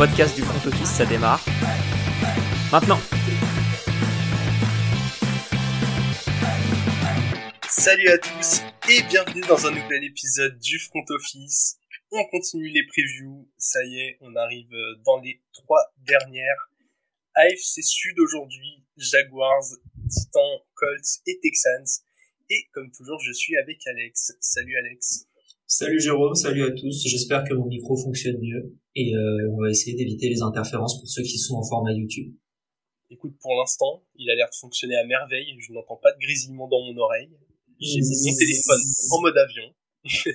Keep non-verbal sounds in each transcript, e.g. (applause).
podcast du front office, ça démarre. Maintenant Salut à tous et bienvenue dans un nouvel épisode du front office. On continue les previews, ça y est, on arrive dans les trois dernières. AFC Sud aujourd'hui, Jaguars, Titans, Colts et Texans. Et comme toujours, je suis avec Alex. Salut Alex. Salut Jérôme, salut à tous. J'espère que mon micro fonctionne mieux et euh, on va essayer d'éviter les interférences pour ceux qui sont en format YouTube. Écoute, pour l'instant, il a l'air de fonctionner à merveille. Je n'entends pas de grésillement dans mon oreille. J'ai mis mon téléphone en mode avion.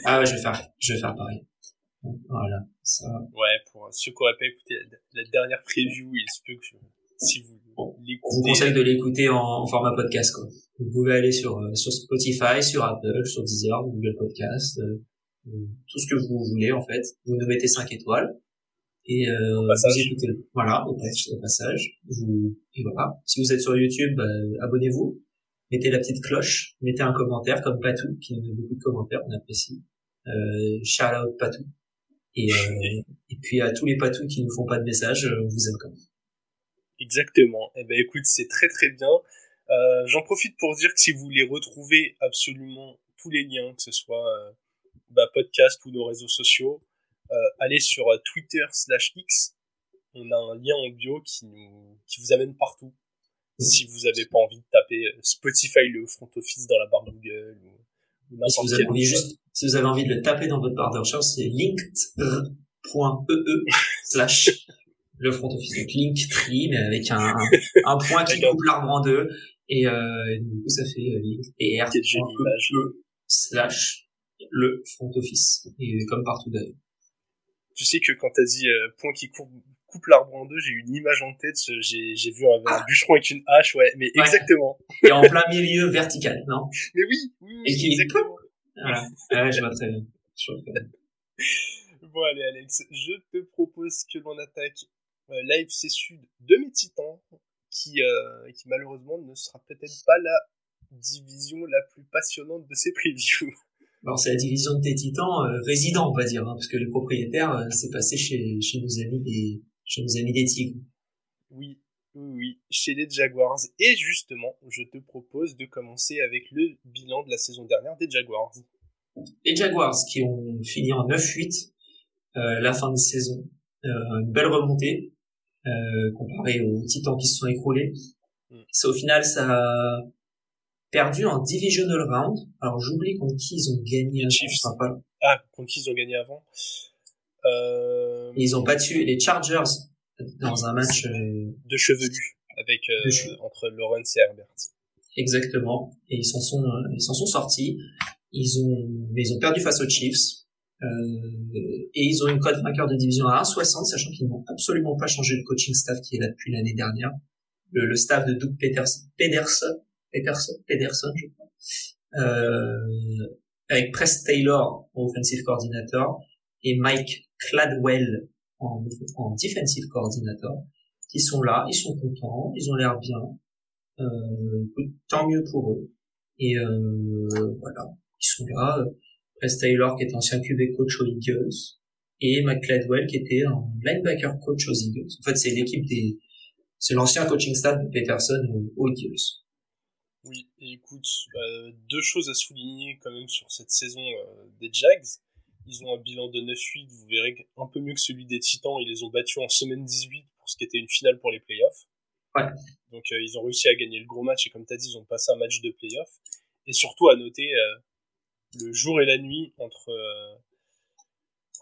ah ouais, je vais faire, je vais faire pareil. Voilà, ça. Ouais, pour ceux qui n'auraient pas écouté la, dernière preview, il se peut que si vous l'écoutez. Je vous conseille de l'écouter en, format podcast, quoi. Vous pouvez aller sur, euh, sur Spotify, sur Apple, sur Deezer, Google Podcast, euh, tout ce que vous voulez en fait. Vous nous mettez 5 étoiles et euh, vous écoutez le, voilà au, passage. Vous, et voilà. Si vous êtes sur YouTube, bah, abonnez-vous, mettez la petite cloche, mettez un commentaire comme Patou qui nous met beaucoup de commentaires, on apprécie. Euh, shout out Patou. Et, euh, et puis à tous les patous qui nous font pas de message, on vous aime quand même. Exactement. Eh ben écoute, c'est très très bien. Euh, J'en profite pour dire que si vous voulez retrouver absolument tous les liens, que ce soit euh, bah, podcast ou nos réseaux sociaux, euh, allez sur euh, Twitter slash X. On a un lien en bio qui nous qui vous amène partout. Si vous avez pas envie de taper euh, Spotify le front office dans la barre Google ou, ou n'importe quel. Vous juste, si vous avez envie de le taper dans votre barre de recherche, c'est linked.ee slash le front office. Donc Linktree, mais avec un, un, point qui (laughs) coupe l'arbre en deux. Et, euh, et du coup, ça fait euh, slash le front office. Et comme partout d'ailleurs. Tu sais que quand t'as dit euh, point qui coupe, coupe l'arbre en deux, j'ai eu une image en tête, j'ai, j'ai vu un, ah. bûcheron avec une hache, ouais, mais exactement. Et en plein milieu vertical, non? Mais oui, oui, et qui exactement. Voilà, ah je vois très bien. Bon allez Alex, je te propose que l'on attaque euh, l'AFC Sud de mes titans, qui, euh, qui malheureusement ne sera peut-être pas la division la plus passionnante de ces previews. Alors c'est la division de tes titans euh, résidents, on va dire, hein, parce que les propriétaires, euh, c'est passé chez, chez nos amis des chez nos amis des tigres. Oui, oui, oui, chez les Jaguars. Et justement, je te propose de commencer avec le bilan de la saison dernière des Jaguars. Les Jaguars qui ont fini en 9-8 euh, la fin de saison, euh, une belle remontée euh, comparé aux titans qui se sont écroulés. Mm. C'est au final ça perdu en divisional round. Alors j'oublie contre qui ils ont gagné. Les Chiefs. Ah, contre qui ils ont gagné avant? Euh... Ils ont battu les Chargers dans un match euh, de chevelus avec euh, entre Lawrence et Herbert. Exactement. Et ils s'en sont ils s'en sont sortis. Ils ont mais ils ont perdu face aux Chiefs. Et ils ont une code vainqueur de division à 1,60, sachant qu'ils n'ont absolument pas changé le coaching staff qui est là depuis l'année dernière. Le, le, staff de Doug Peterson, Pederson, Pederson, Pederson, je crois, euh, avec Press Taylor en offensive coordinator et Mike Cladwell en, en defensive coordinator, qui sont là, ils sont contents, ils ont l'air bien, euh, tant mieux pour eux. Et euh, voilà, ils sont là. Press Taylor qui est ancien QB coach aux Eagles et Mike Cladwell qui était un linebacker coach aux Eagles. En fait, c'est l'équipe des, c'est l'ancien coaching staff de Peterson aux Eagles. Oui, et écoute, euh, deux choses à souligner quand même sur cette saison euh, des Jags. Ils ont un bilan de 9-8, vous verrez un peu mieux que celui des Titans. Ils les ont battus en semaine 18 pour ce qui était une finale pour les playoffs. Ouais. Donc euh, ils ont réussi à gagner le gros match et comme tu as dit, ils ont passé un match de playoffs. Et surtout à noter le jour et la nuit entre,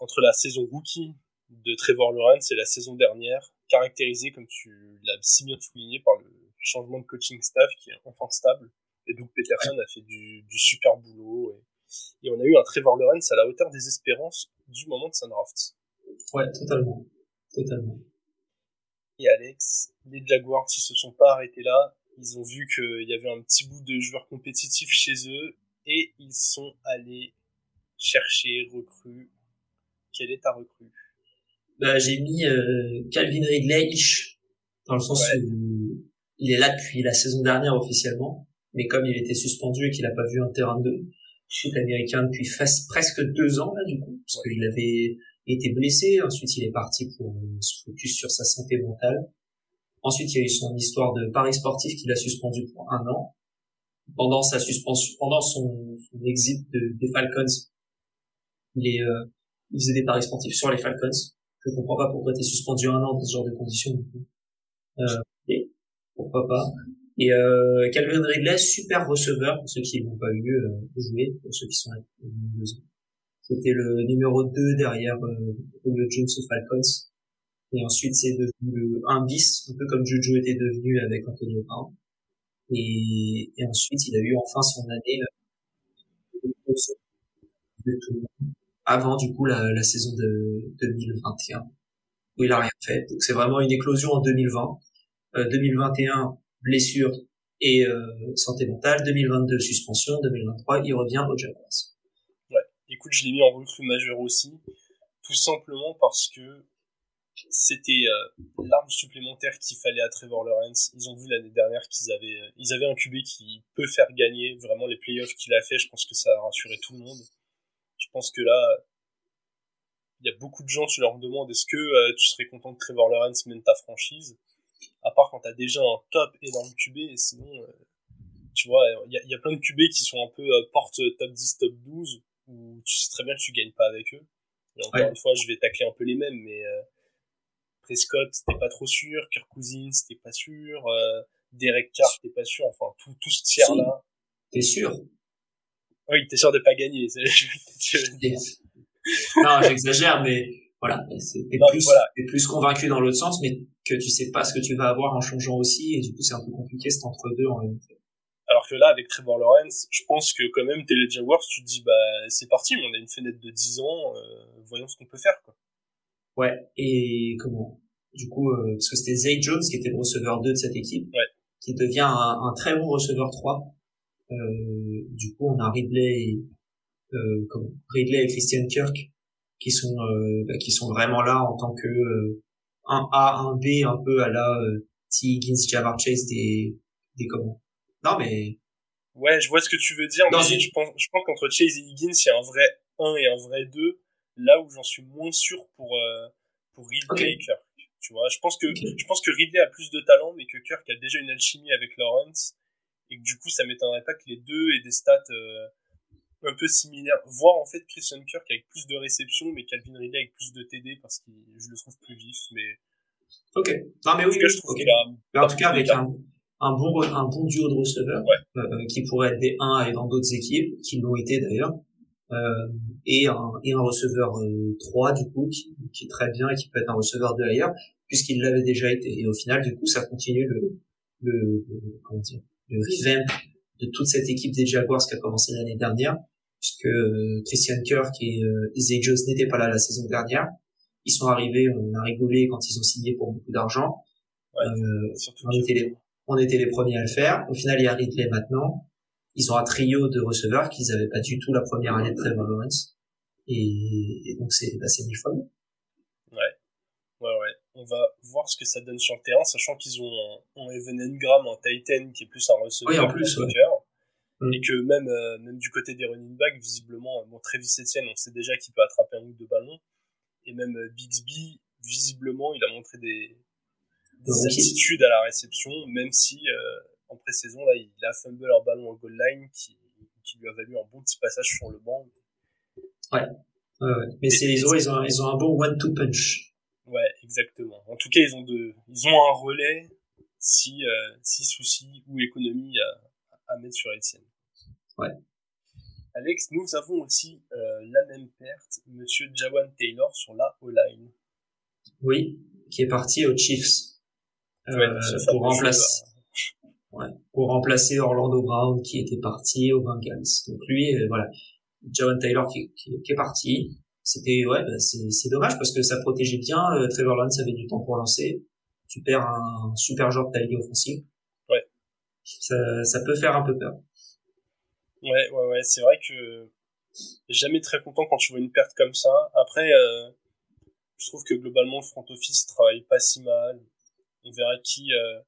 entre la saison rookie de Trevor Lawrence et la saison dernière, caractérisée, comme tu l'as si bien souligné, par le changement de coaching staff qui est enfin stable. Et donc Peterson a fait du, du super boulot. Et, et, on a eu un Trevor Lawrence à la hauteur des espérances du moment de sa draft. Ouais, totalement. Totalement. Et Alex, les Jaguars, ils se sont pas arrêtés là. Ils ont vu qu'il y avait un petit bout de joueurs compétitifs chez eux et ils sont allés chercher recrues. Quelle est ta recrue? Bah, J'ai mis euh, Calvin Ridley dans le sens où il est là depuis la saison dernière officiellement, mais comme il était suspendu et qu'il n'a pas vu un terrain de foot américain depuis presque deux ans là du coup, parce qu'il avait était blessé. Ensuite, il est parti pour se focus sur sa santé mentale. Ensuite, il y a eu son histoire de paris sportif qu'il a suspendu pour un an. Pendant sa suspension, pendant son, exit des Falcons, euh, il faisait des paris sportifs sur les Falcons. Je comprends pas pourquoi tu es suspendu un an dans ce genre de conditions. Euh, et pourquoi pas. Et euh, Calvin Ridley, super receveur pour ceux qui n'ont pas eu euh, jouer, pour ceux qui sont ans. C'était le numéro 2 derrière euh, Julio Jones aux Falcons. Et ensuite, c'est devenu le 1 bis, un peu comme Juju était devenu avec Antonio Brown. Et, et ensuite, il a eu enfin son année euh, avant du coup la, la saison de 2021 où il a rien fait. Donc c'est vraiment une éclosion en 2020. Euh, 2021 blessure et euh, santé mentale. 2022 suspension. 2023 il revient au Jaguars. Ouais. Écoute, je l'ai mis en recrue majeure aussi, tout simplement parce que c'était euh, l'arme supplémentaire qu'il fallait à Trevor Lawrence. Ils ont vu l'année dernière qu'ils avaient, euh, ils avaient un QB qui peut faire gagner vraiment les playoffs qu'il a fait. Je pense que ça a rassuré tout le monde. Je pense que là, il y a beaucoup de gens, tu leur demandes est-ce que euh, tu serais content que Trevor Lawrence mène ta franchise? À part quand tu as déjà un top énorme QB, et sinon, tu vois, il y a, y a, plein de QB qui sont un peu porte top 10, top 12, où tu sais très bien que tu gagnes pas avec eux. Et encore une fois, je vais tacler un peu les mêmes, mais Prescott, c'était pas trop sûr, Kirk Cousins, c'était pas sûr, euh, Derek Carr, c'était pas sûr, enfin tout, tout ce tiers-là. T'es sûr? Oui, t'es sûr de pas gagner. (laughs) (laughs) non, j'exagère, mais voilà, t'es plus, plus convaincu dans l'autre sens, mais que tu sais pas ce que tu vas avoir en changeant aussi, et du coup c'est un peu compliqué cet entre-deux en réalité. Alors que là, avec Trevor Lawrence, je pense que quand même, t'es les Jaguars, tu te dis, bah, c'est parti, on a une fenêtre de 10 ans, euh, voyons ce qu'on peut faire, quoi. Ouais, et comment? Du coup, euh, parce que c'était Zay Jones qui était le receveur 2 de cette équipe, ouais. qui devient un, un, très bon receveur 3. Euh, du coup, on a Ridley, comment? Ridley et Christian Kirk qui sont euh, bah, qui sont vraiment là en tant que euh, un A, un B, un peu à la euh, T. Higgins, Jamar Chase des des comment Non, mais ouais, je vois ce que tu veux dire. Non, mais je pense je pense qu'entre Chase et Higgins, il y a un vrai 1 et un vrai 2 là où j'en suis moins sûr pour euh, pour Ridley et Kirk. Tu vois, je pense que je pense que Ridley a plus de talent, mais que Kirk a déjà une alchimie avec Lawrence et que du coup, ça m'étonnerait pas que les deux aient des stats euh, un peu similaires. Voire en fait Christian Kirk avec plus de réceptions, mais Calvin Ridley avec plus de TD parce que je le trouve plus vif. Mais ok. Non mais oui, cas, je trouve okay. a. en tout cas, avec un, un bon un bon duo de receveurs ouais. euh, qui pourrait être des 1 et dans d'autres équipes, qui l'ont été d'ailleurs euh, et, un, et un receveur 3 euh, du coup qui, qui, est très bien et qui peut être un receveur de ailleurs puisqu'il l'avait déjà été et au final du coup ça continue le le, le comment dire le revamp de toute cette équipe des Jaguars qui a commencé l'année dernière puisque euh, Christian Kirk et euh, Zay Jones n'étaient pas là la saison dernière ils sont arrivés on a rigolé quand ils ont signé pour beaucoup d'argent ouais, euh, on était les on était les premiers à le faire au final il y a Ridley maintenant ils ont un trio de receveurs qu'ils n'avaient pas du tout la première année de Trevor Lawrence. Et, et donc c'est bah, c'est fois. Ouais. Ouais, ouais. On va voir ce que ça donne sur le terrain, sachant qu'ils ont un, Evan Engram, un Titan, qui est plus un receveur oui, en plus, ouais. Et que même, euh, même du côté des running backs, visiblement, bon, Travis Etienne, on sait déjà qu'il peut attraper un ou deux ballons. Et même euh, Bixby, visiblement, il a montré des, des aptitudes à la réception, même si euh, en pré-saison, là, il a fumble leur ballon en goal line qui, qui lui a valu un bon petit passage sur le banc. Ouais. ouais, Mais c'est, ils ont, ils ont, ils ont un bon one-two punch. Ouais, exactement. En tout cas, ils ont de, ils ont un relais si, euh, si souci ou économie à, à mettre sur Etienne. Ouais. Alex, nous avons aussi euh, la même perte, Monsieur Jawan Taylor sur la O-line. Oui, qui est parti aux Chiefs euh, ouais, pour remplacer ouais, pour remplacer Orlando Brown qui était parti aux Bengals. Donc lui, euh, voilà, John Taylor qui, qui, qui est parti. C'était ouais, bah, c'est dommage parce que ça protégeait bien. Euh, Trevor Lawrence avait du temps pour lancer. Tu perds un super joueur de taille offensive. Ouais. Ça, ça peut faire un peu peur. Ouais, ouais, ouais. C'est vrai que jamais très content quand tu vois une perte comme ça. Après, euh, je trouve que globalement le front office travaille pas si mal. On verra qui euh,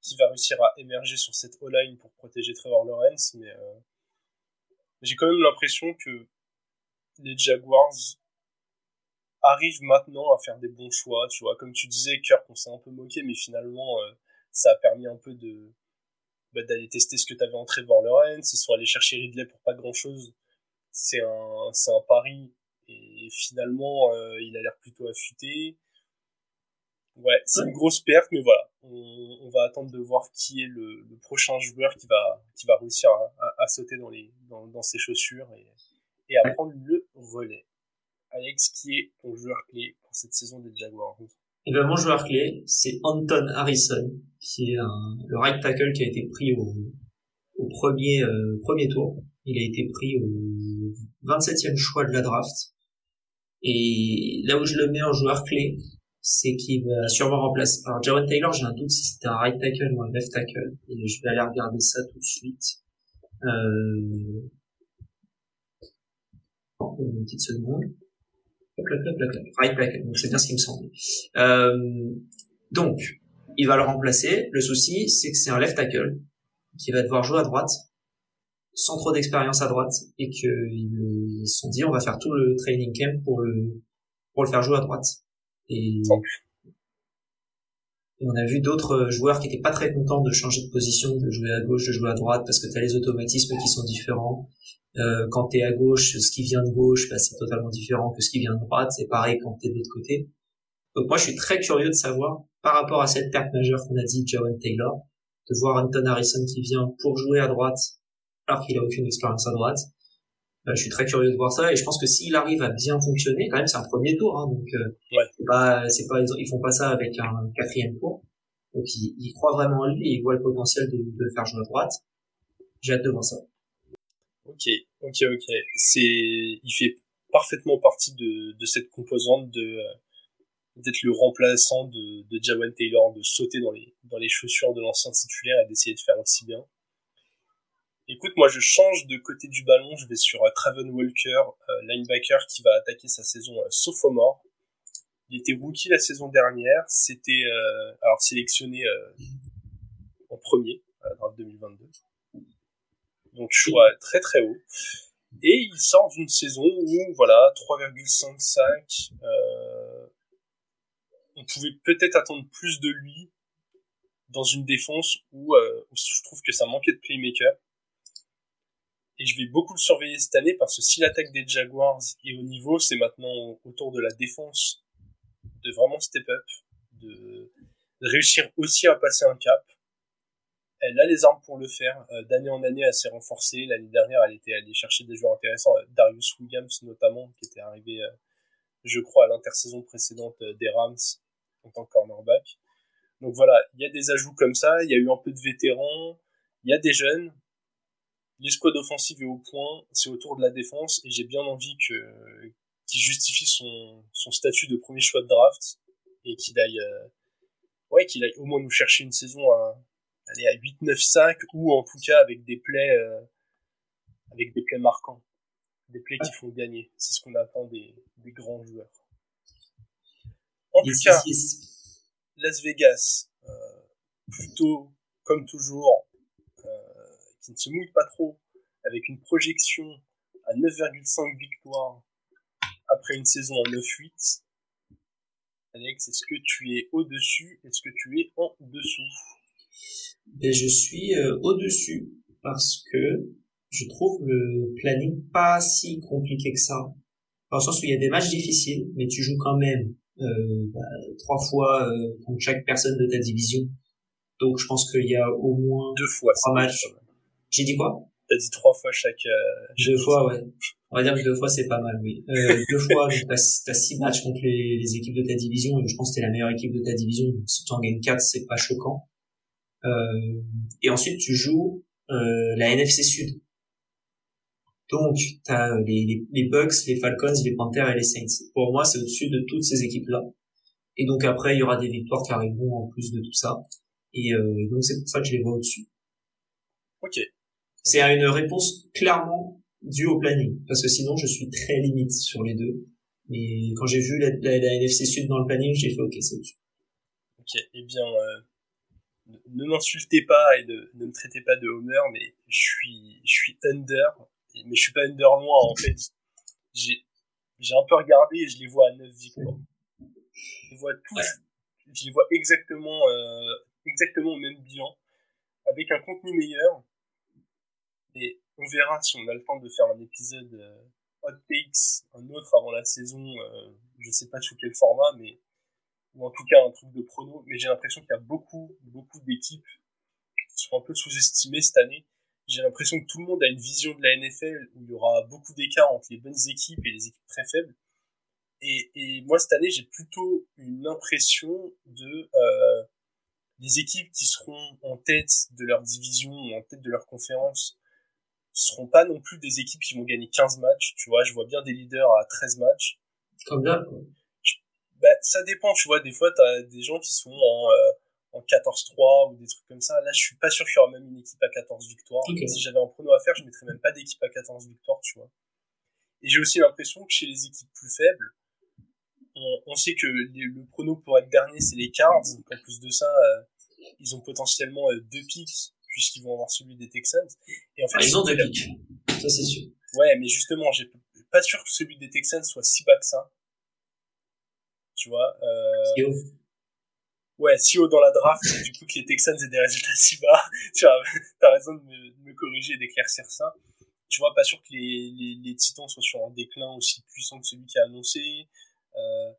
qui va réussir à émerger sur cette O-line pour protéger Trevor Lawrence, mais euh, j'ai quand même l'impression que les Jaguars arrive maintenant à faire des bons choix, tu vois. Comme tu disais, Kirk, on s'est un peu moqué, mais finalement, euh, ça a permis un peu de bah, d'aller tester ce que tu avais en Trevor Lawrence. Ils sont allés chercher Ridley pour pas grand-chose. C'est un, c'est un pari. Et finalement, euh, il a l'air plutôt affûté. Ouais, c'est une grosse perte, mais voilà. On, va attendre de voir qui est le, prochain joueur qui va, qui va réussir à, sauter dans, les, dans, dans ses chaussures et, et à prendre le relais. Alex, qui est ton joueur clé pour cette saison des Jaguars? Et eh ben, mon joueur clé, c'est Anton Harrison, qui est un, le right tackle qui a été pris au, au premier, euh, premier tour. Il a été pris au 27e choix de la draft. Et là où je le mets en joueur clé, c'est qu'il va sûrement remplacer. Alors, Jaron Taylor, j'ai un doute si c'était un right tackle ou un left tackle. Et je vais aller regarder ça tout de suite. Euh... Une petite seconde. Right tackle. C'est bien ce qui me semble. Euh... Donc, il va le remplacer. Le souci, c'est que c'est un left tackle qui va devoir jouer à droite sans trop d'expérience à droite et qu'ils se sont dit on va faire tout le training camp pour le pour le faire jouer à droite et, et on a vu d'autres joueurs qui étaient pas très contents de changer de position de jouer à gauche de jouer à droite parce que tu as les automatismes qui sont différents euh, quand tu es à gauche ce qui vient de gauche bah, c'est totalement différent que ce qui vient de droite c'est pareil quand tu es de l'autre côté donc moi je suis très curieux de savoir par rapport à cette perte majeure qu'on a dit Jawan Taylor de voir Anton Harrison qui vient pour jouer à droite alors qu'il a aucune expérience à droite. Euh, je suis très curieux de voir ça et je pense que s'il arrive à bien fonctionner, quand même c'est un premier tour, hein, donc euh, ouais. bah c'est pas ils font pas ça avec un quatrième tour. Donc ils, ils croient vraiment en lui et ils voient le potentiel de, de le faire jouer à droite. J'ai hâte de voir ça. Ok, ok, ok. C'est, il fait parfaitement partie de, de cette composante de euh, d'être le remplaçant de, de Jawan Taylor, de sauter dans les dans les chaussures de l'ancien titulaire et d'essayer de faire aussi bien. Écoute, moi je change de côté du ballon, je vais sur uh, Traven Walker, euh, linebacker qui va attaquer sa saison sophomore. Il était rookie la saison dernière, c'était euh, alors sélectionné en premier à la draft 2022. Donc choix très très haut. Et il sort d'une saison où voilà 3,5 sacs. on pouvait peut-être attendre plus de lui dans une défense où, où je trouve que ça manquait de playmaker et je vais beaucoup le surveiller cette année parce que si l'attaque des Jaguars est au niveau, c'est maintenant autour de la défense de vraiment step up, de, réussir aussi à passer un cap. Elle a les armes pour le faire. Euh, d'année en année, elle s'est renforcée. L'année dernière, elle était allée chercher des joueurs intéressants. Euh, Darius Williams notamment, qui était arrivé, euh, je crois, à l'intersaison précédente des Rams en tant que cornerback. Donc voilà, il y a des ajouts comme ça. Il y a eu un peu de vétérans. Il y a des jeunes l'escouade offensive est au point, c'est autour de la défense, et j'ai bien envie que qu'il justifie son, son statut de premier choix de draft, et qu'il aille, euh, ouais, qu'il aille au moins nous chercher une saison aller à 8-9-5, ou en tout cas avec des plays, euh, avec des plays marquants. Des plays qui font gagner. C'est ce qu'on attend des, des grands joueurs. En tout cas, Las Vegas, euh, plutôt, comme toujours, qui ne se mouille pas trop, avec une projection à 9,5 victoires après une saison en 9-8. Alex, est-ce que tu es au-dessus? Est-ce que tu es en dessous? Ben, Je suis euh, au-dessus parce que je trouve le planning pas si compliqué que ça. Dans le sens où il y a des matchs difficiles, mais tu joues quand même euh, bah, trois fois euh, contre chaque personne de ta division. Donc je pense qu'il y a au moins deux fois trois matchs. J'ai dit quoi? T'as dit trois fois chaque. Euh, deux fois, ouais. On va dire que deux fois c'est pas mal, oui. Euh, deux fois, t'as as six matchs contre les, les, équipes de ta division. Et je pense que t'es la meilleure équipe de ta division. Donc, si tu en gagnes quatre, c'est pas choquant. Euh, et ensuite, tu joues euh, la NFC Sud. Donc, t'as les, les, les Bucks, les Falcons, les Panthers et les Saints. Pour moi, c'est au-dessus de toutes ces équipes-là. Et donc après, il y aura des victoires qui arriveront en plus de tout ça. Et euh, donc c'est pour ça que je les vois au-dessus. Ok. C'est une réponse clairement due au planning, parce que sinon je suis très limite sur les deux. Mais quand j'ai vu la, la, NFC Sud dans le planning, j'ai fait ok, c'est dessus. Ok, eh bien, euh, ne m'insultez pas et ne, ne me traitez pas de Homer, mais je suis, je suis under, mais je suis pas under loin en fait. J'ai j'ai un peu regardé et je les vois à 9 victoires. Je les vois tous, je les vois exactement, euh, exactement au même bilan, avec un contenu meilleur. Et on verra si on a le temps de faire un épisode euh, hot takes, un autre avant la saison, euh, je sais pas sous quel format, mais ou en tout cas un truc de prono. Mais j'ai l'impression qu'il y a beaucoup, beaucoup d'équipes qui sont un peu sous-estimées cette année. J'ai l'impression que tout le monde a une vision de la NFL où il y aura beaucoup d'écart entre les bonnes équipes et les équipes très faibles. Et, moi cette année, j'ai plutôt une impression de euh, les équipes qui seront en tête de leur division ou en tête de leur conférence seront pas non plus des équipes qui vont gagner 15 matchs, tu vois, je vois bien des leaders à 13 matchs. Bah, ça dépend, tu vois, des fois, t'as des gens qui sont en, euh, en 14-3 ou des trucs comme ça. Là, je suis pas sûr qu'il y aura même une équipe à 14 victoires. Si j'avais un prono à faire, je mettrais même pas d'équipe à 14 victoires, tu vois. Et j'ai aussi l'impression que chez les équipes plus faibles, on, on sait que le prono pour être dernier, c'est les Cards. En plus de ça, euh, ils ont potentiellement euh, deux pics puisqu'ils vont avoir celui des Texans. Et en fait, ah, ils ont deux pics. Ça, c'est sûr. Ouais, mais justement, j'ai pas sûr que celui des Texans soit si bas que ça. Tu vois. Euh... Ouais, si haut dans la draft, du coup que les Texans aient des résultats si bas. (laughs) tu vois, t'as raison de me, de me corriger et d'éclaircir ça. Tu vois, pas sûr que les, les, les Titans soient sur un déclin aussi puissant que celui qui a annoncé. Euh,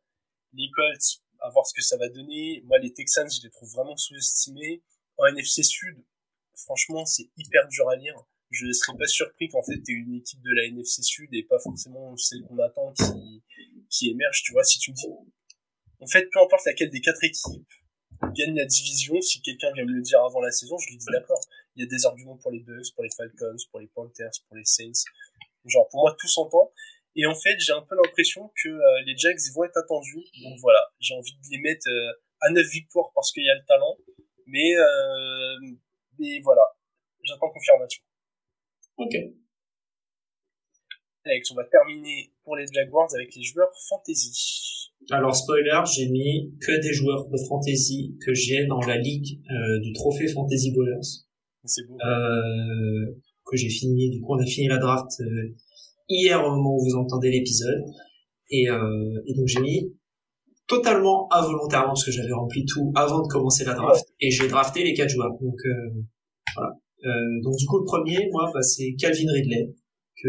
les Colts, à voir ce que ça va donner. Moi, les Texans, je les trouve vraiment sous-estimés. En NFC Sud, franchement, c'est hyper dur à lire. Je ne serais pas surpris qu'en fait, tu une équipe de la NFC Sud et pas forcément celle qu'on attend qui, qui émerge, tu vois. Si tu me dis, en fait, peu importe laquelle des quatre équipes gagne la division, si quelqu'un vient me le dire avant la saison, je lui dis d'accord. Il y a des arguments pour les Bucks, pour les Falcons, pour les Panthers, pour les Saints. Genre, pour moi, tout s'entend. Et en fait, j'ai un peu l'impression que euh, les Jacks vont être attendus. Donc voilà, j'ai envie de les mettre euh, à 9 victoires parce qu'il y a le talent. Mais euh, mais voilà, j'attends confirmation. Ok. Alex, on va terminer pour les Jaguars avec les joueurs fantasy. Alors spoiler, j'ai mis que des joueurs de fantasy que j'ai dans la ligue euh, du trophée Fantasy Bowlers. C'est beau. Euh, que j'ai fini. Du coup, on a fini la draft euh, hier au moment où vous entendez l'épisode. Et, et donc j'ai mis totalement involontairement parce que j'avais rempli tout avant de commencer la draft et j'ai drafté les quatre joueurs. Donc voilà. Donc du coup le premier, moi, bah, c'est Calvin Ridley que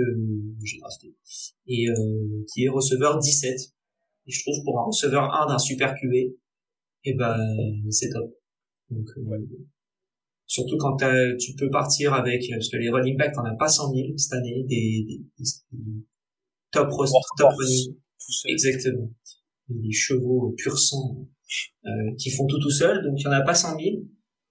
j'ai drafté et euh, qui est receveur 17. Et je trouve pour un receveur 1 d'un super QB, et eh ben c'est top. Donc euh, surtout quand tu peux partir avec parce que les running backs t'en as pas 100 000 cette année des, des, des top, top running exactement des chevaux pur sang euh, qui font tout tout seul, donc il y en a pas 100 000.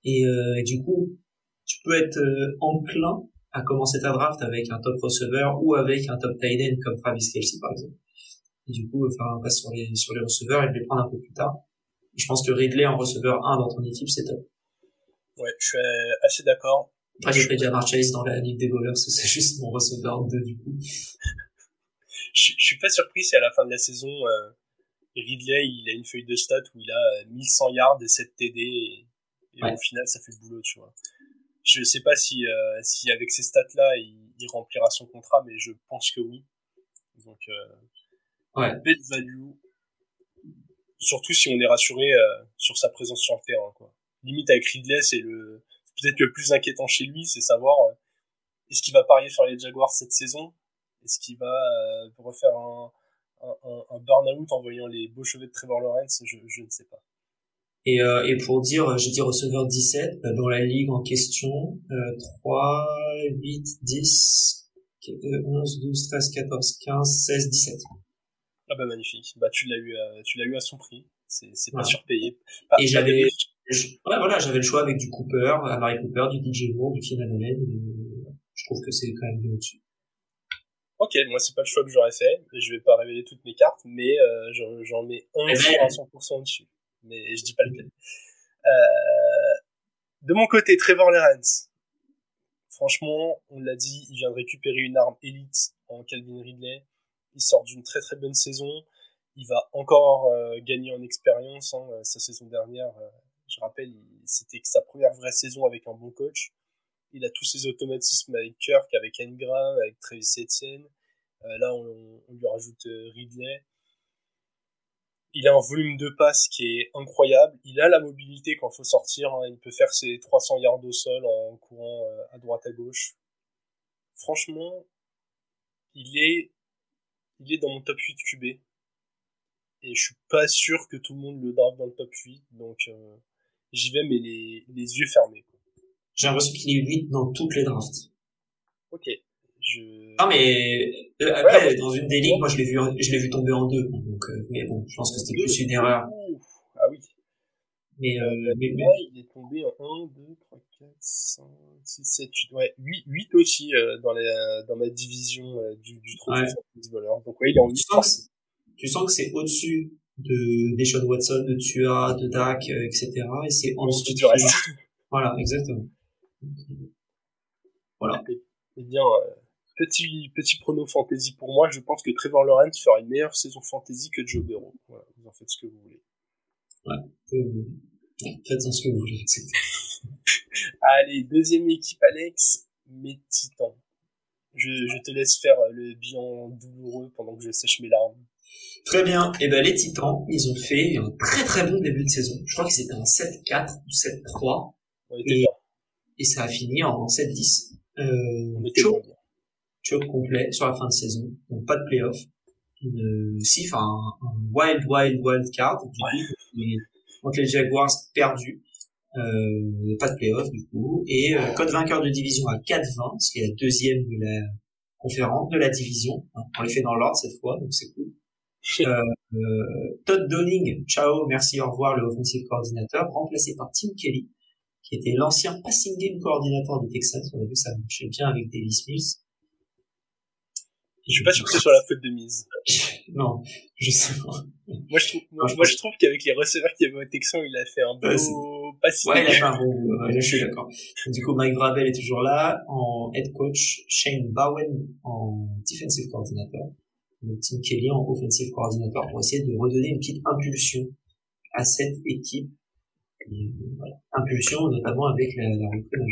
Et, euh, et du coup, tu peux être euh, enclin à commencer ta draft avec un top receveur ou avec un top tight end comme Travis Kelsey par exemple. Et du coup, faire un pas sur les sur les receveurs et les prendre un peu plus tard. je pense que Ridley en receveur 1 dans ton équipe, c'est top. Ouais, je suis assez d'accord. Après, j'ai pris Jamar Chase dans la ligue des bowlers, c'est (laughs) juste mon receveur 2 du coup. (laughs) je, je suis pas surpris si à la fin de la saison, euh, Ridley, il a une feuille de stats où il a 1100 yards et 7 TD et, au final, ça fait le boulot, tu vois. Je sais pas si, euh, si avec ces stats-là, il, il, remplira son contrat, mais je pense que oui. Donc, euh, ouais. belle value. Surtout si on est rassuré euh, sur sa présence sur le terrain, quoi. Limite avec Ridley, c'est le peut-être le plus inquiétant chez lui, c'est savoir euh, est-ce qu'il va parier sur les Jaguars cette saison? Est-ce qu'il va euh, refaire un, un, un, burn-out en voyant les beaux cheveux de Trevor Lawrence, je, je ne sais pas. Et, euh, et pour dire, j'ai dit receveur 17, bah, dans la ligue en question, euh, 3, 8, 10, 11, 12, 13, 14, 15, 16, 17. Ah bah magnifique. Bah tu l'as eu, à, tu l'as eu à son prix. C'est, c'est pas surpayé. et j'avais, ouais, voilà, j'avais le choix avec du Cooper, Amari Cooper, du DJ Moore, du Keenan Allen. Je trouve que c'est quand même bien au-dessus. Ok, moi c'est pas le choix que j'aurais fait, je vais pas révéler toutes mes cartes, mais euh, j'en mets un à 100% dessus. Mais je dis pas lequel. Euh, de mon côté, Trevor Lawrence. Franchement, on l'a dit, il vient de récupérer une arme élite en Calvin Ridley. Il sort d'une très très bonne saison. Il va encore euh, gagner en expérience. Hein, sa saison dernière, euh, je rappelle, c'était sa première vraie saison avec un bon coach il a tous ses automatismes avec Kirk, avec Engram, avec Travis Etienne. là, on, on, lui rajoute Ridley. Il a un volume de passe qui est incroyable. Il a la mobilité quand il faut sortir. Hein. Il peut faire ses 300 yards au sol en courant à droite à gauche. Franchement, il est, il est dans mon top 8 QB. Et je suis pas sûr que tout le monde le draft dans le top 8. Donc, euh, j'y vais, mais les, les yeux fermés. J'ai l'impression qu'il est 8 dans toutes les drafts. Ok. Je... Ah mais euh, après dans une des ligues, moi je l'ai vu, je l'ai vu tomber en deux. Donc euh, mais bon, je pense que c'était plus une erreur. Ah oui. Mais, euh, mais, mais... il est tombé en 1, 2, 3, 4, 5, 6, 7, 8, ouais, 8, 8 aussi euh, dans, la, dans ma division euh, du, du trophée ouais. Donc ouais, il est en 8. Tu sens, tu sens que c'est au-dessus de des Sean Watson, de Tua, de Dak, euh, etc. Et c'est en dessous du reste. Voilà, exactement. (laughs) Voilà. Et, et bien, euh, petit, petit prono fantasy pour moi, je pense que Trevor Lawrence fera une meilleure saison fantasy que Joe Burrow. Voilà, vous en faites ce que vous voulez. Ouais. Euh, Faites-en ce que vous voulez. (laughs) Allez, deuxième équipe, Alex, mes titans. Je, je te laisse faire le bilan douloureux pendant que je sèche mes larmes. Très bien. Et eh ben les Titans, ils ont fait un très très bon début de saison. Je crois que c'était un 7-4 ou 7-3. Et, et, ça a fini en 7-10. Euh, choke, complet sur la fin de saison. Donc pas de playoff. Une, si, enfin, un, un wild, wild, wild card. Du ouais. coup, contre les Jaguars perdu. Euh, pas de playoff du coup. Et euh, code vainqueur de division à 4-20, ce qui est la deuxième de la conférence, de la division. Hein, on les fait dans l'ordre cette fois, donc c'est cool. (laughs) Euh, euh, Todd Downing, ciao, merci, au revoir, le offensive coordinateur, remplacé par Tim Kelly, qui était l'ancien passing game coordinateur des Texans. On a vu ça marchait bien avec Davis Mills. Je suis pas sûr que ce soit la faute de mise. non, justement. Moi, je trouve, moi, moi je trouve qu'avec les receveurs qui avaient au Texan, il a fait un beau passing. Ouais, il a fait un ouais, je suis d'accord. Du coup, Mike Vrabel est toujours là, en head coach, Shane Bowen en defensive coordinator, donc Tim Kelly en offensive coordinator pour essayer de redonner une petite impulsion à cette équipe. Et, voilà. Impulsion, notamment avec la, la recrue d'un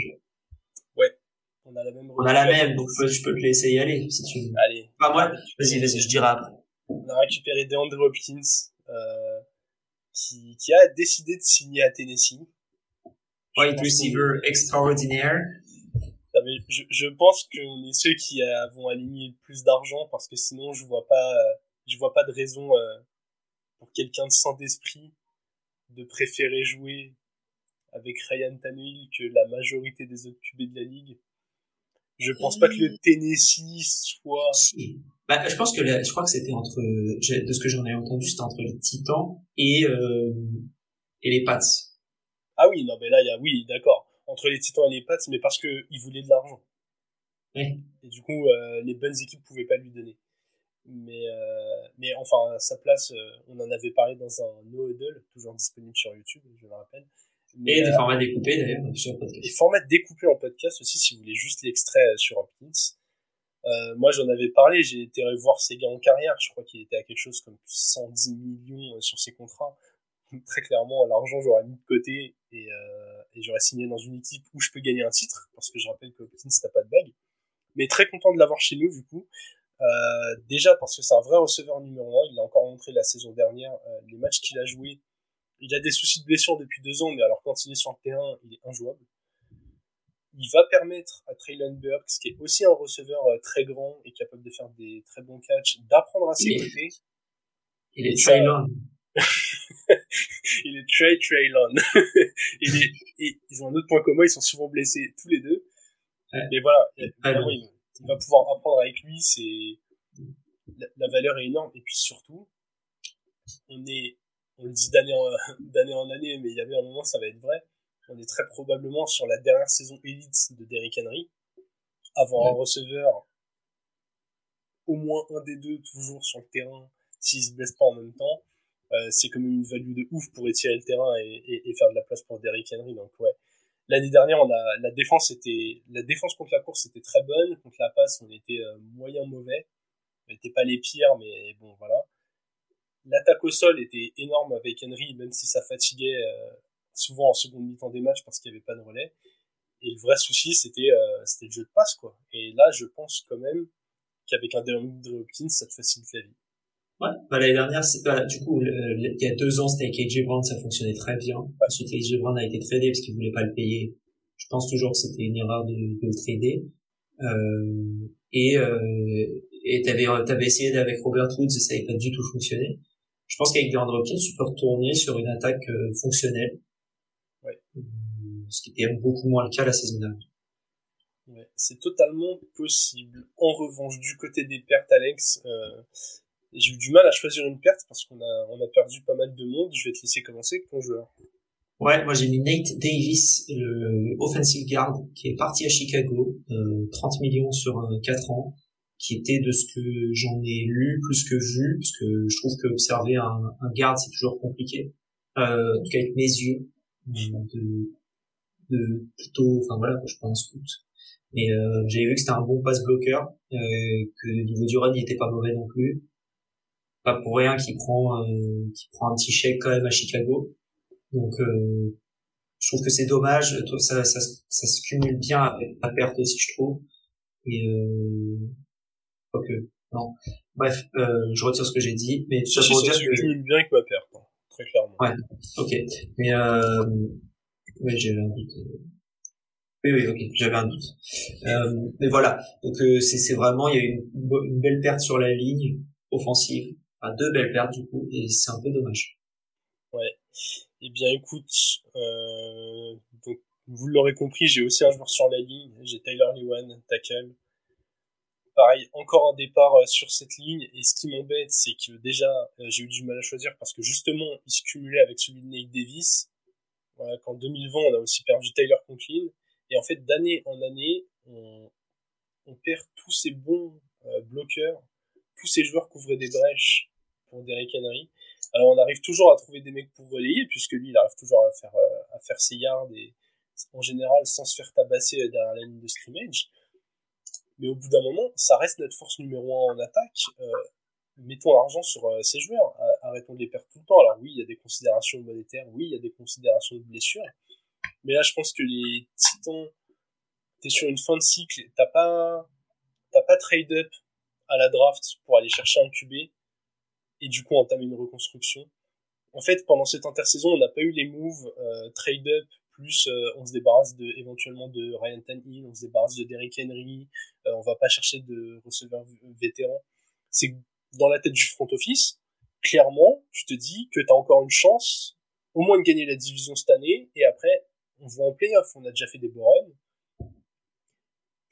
on a la même. On a la même, donc je peux te laisser y aller si tu veux. Allez. Pas moi. Vas-y, vas-y, je dirai après. On a récupéré DeAndre Hopkins, euh, qui, qui a décidé de signer à Tennessee. Wide receiver extraordinaire. Je, je pense qu'on est ceux qui avons aligné le plus d'argent parce que sinon je vois pas, je vois pas de raison euh, pour quelqu'un de sans d'esprit de préférer jouer avec Ryan Tannehill que la majorité des autres QB de la ligue. Je pense pas que le Tennessee soit. Bah, je pense que la, je crois que c'était entre, de ce que j'en ai entendu, c'était entre les Titans et euh, et les Pats. Ah oui, non, mais là, il y a, oui, d'accord, entre les Titans et les Pats, mais parce que ils voulaient de l'argent. Oui. Et du coup, euh, les bonnes équipes pouvaient pas lui donner. Mais, euh, mais enfin, à sa place, euh, on en avait parlé dans un No Huddle, toujours disponible sur YouTube, je le rappelle. Mais, et des euh, formats découpés d'ailleurs sur le podcast. Des formats découpés en podcast aussi si vous voulez juste l'extrait euh, sur Hopkins. Euh, moi j'en avais parlé, j'ai été revoir ses gars en carrière, je crois qu'il était à quelque chose comme 110 millions euh, sur ses contrats. (laughs) Très clairement, l'argent j'aurais mis de côté et, euh, et j'aurais signé dans une équipe où je peux gagner un titre, parce que je rappelle que Hopkins n'a pas de bague. Mais très content de l'avoir chez nous du coup. Euh, déjà parce que c'est un vrai receveur numéro 1, il l'a encore montré la saison dernière, les matchs qu'il a joués il a des soucis de blessure depuis deux ans, mais alors quand il est sur le terrain, il est injouable. Il va permettre à Traylon Burks, qui est aussi un receveur euh, très grand et capable de faire des très bons catchs, d'apprendre à ses il côtés. Est... Il est Traylon. il est Trey Traylon. il est, et ils ont un autre point commun, ils sont souvent blessés tous les deux. Ouais. Mais voilà, il, il, va pouvoir apprendre avec lui, c'est, la, la valeur est énorme. Et puis surtout, on est on le dit d'année en, (laughs) d'année en année, mais il y avait un moment, ça va être vrai. On est très probablement sur la dernière saison élite de Derrick Henry. Avoir ouais. un receveur, au moins un des deux, toujours sur le terrain, s'il se blesse pas en même temps, euh, c'est comme une value de ouf pour étirer le terrain et, et, et, faire de la place pour Derrick Henry. Donc ouais. L'année dernière, on a, la défense était, la défense contre la course était très bonne. Contre la passe, on était euh, moyen mauvais. On n'était pas les pires, mais bon, voilà l'attaque au sol était énorme avec Henry, même si ça fatiguait euh, souvent en seconde mi-temps des matchs parce qu'il n'y avait pas de relais. Et le vrai souci, c'était euh, c'était le jeu de passe, quoi. Et là, je pense quand même qu'avec un DeAndre Hopkins, ça te facilite la vie. Ouais, bah, l'année dernière, c'est pas, du coup, il y a deux ans, c'était avec AJ Brown, ça fonctionnait très bien. Ensuite, AJ Brown a été tradé parce qu'il voulait pas le payer. Je pense toujours que c'était une erreur de, de le trader. Euh, et, euh, et t'avais, t'avais essayé avec Robert Woods et ça n'avait pas du tout fonctionné. Je pense qu'avec DeAndre Hopkins, tu peux retourner sur une attaque euh, fonctionnelle. Ouais. Euh, ce qui était beaucoup moins le cas la saison dernière. Ouais, c'est totalement possible. En revanche, du côté des pertes, Alex, euh, j'ai eu du mal à choisir une perte parce qu'on a, on a perdu pas mal de monde. Je vais te laisser commencer avec ton joueur. Ouais, moi j'ai mis Nate Davis, le offensive guard, qui est parti à Chicago, euh, 30 millions sur euh, 4 ans, qui était de ce que j'en ai lu plus que vu, parce que je trouve que observer un, un garde c'est toujours compliqué, euh, en tout cas avec mes yeux, de, de plutôt, enfin voilà, je pense scout. Mais euh, j'avais vu que c'était un bon pass bloqueur, euh, que niveau du run il était pas mauvais non plus, pas pour rien qu'il prend, euh, qu'il prend un petit chèque quand même à Chicago. Donc, euh, je trouve que c'est dommage. Ça, ça, ça, se cumule bien avec la perte aussi, je trouve. Et euh, non. Bref, euh, je retire ce que j'ai dit, mais ça, ça, ça se cumule bien avec ma perte, hein, très clairement. Ouais. Ok. Mais euh, oui, j'avais un doute. Oui, oui, ok, j'avais un doute. Euh, mais voilà. Donc euh, c'est c'est vraiment il y a eu une, une belle perte sur la ligne offensive, enfin deux belles pertes du coup, et c'est un peu dommage. Ouais. Eh bien, écoute, euh, donc, vous l'aurez compris, j'ai aussi un joueur sur la ligne. J'ai Tyler Lewan, tackle. Pareil, encore un départ euh, sur cette ligne. Et ce qui m'embête, c'est que déjà, euh, j'ai eu du mal à choisir parce que justement, il se cumulait avec celui de Nate Davis. Voilà, qu'en 2020, on a aussi perdu Tyler Conklin. Et en fait, d'année en année, on, perd tous ces bons euh, bloqueurs, tous ces joueurs qui ouvraient des brèches pour Derrick Henry. Alors on arrive toujours à trouver des mecs pour relayer, puisque lui, il arrive toujours à faire, euh, à faire ses yards, et en général sans se faire tabasser derrière la ligne de scrimmage. Mais au bout d'un moment, ça reste notre force numéro un en attaque. Euh, mettons l'argent sur euh, ces joueurs, arrêtons de les perdre tout le temps. Alors oui, il y a des considérations monétaires, oui, il y a des considérations de blessures. Mais là, je pense que les Titans, t'es sur une fin de cycle, t'as pas, t'as pas trade up à la draft pour aller chercher un QB et du coup entamer une reconstruction. En fait, pendant cette intersaison, on n'a pas eu les moves euh, trade up plus euh, on se débarrasse de éventuellement de Ryan Tannehill, on se débarrasse de Derrick Henry, euh, on va pas chercher de receveurs vétérans. C'est dans la tête du front office, clairement, tu te dis que tu as encore une chance au moins de gagner la division cette année et après on voit en playoff, on a déjà fait des runs.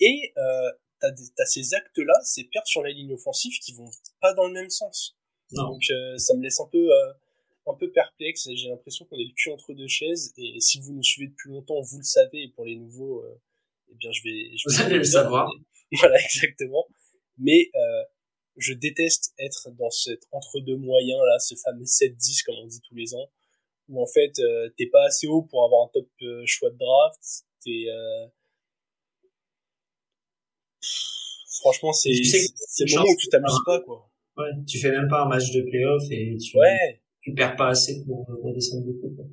Et euh, t'as, as ces actes-là, ces pertes sur la ligne offensive qui vont pas dans le même sens. Donc euh, ça me laisse un peu euh, un peu perplexe j'ai l'impression qu'on est le cul entre deux chaises et si vous nous suivez depuis longtemps, vous le savez et pour les nouveaux euh, eh bien je vais je vous allez le savoir. (laughs) voilà exactement. Mais euh, je déteste être dans cet entre-deux moyen là, ce fameux 7-10 comme on dit tous les ans où en fait euh, t'es pas assez haut pour avoir un top euh, choix de draft, t'es franchement c'est c'est le moment où tu t'amuses pas quoi. Ouais, tu fais même pas un match de playoff et tu, ouais. Tu perds pas assez pour redescendre beaucoup. Quoi.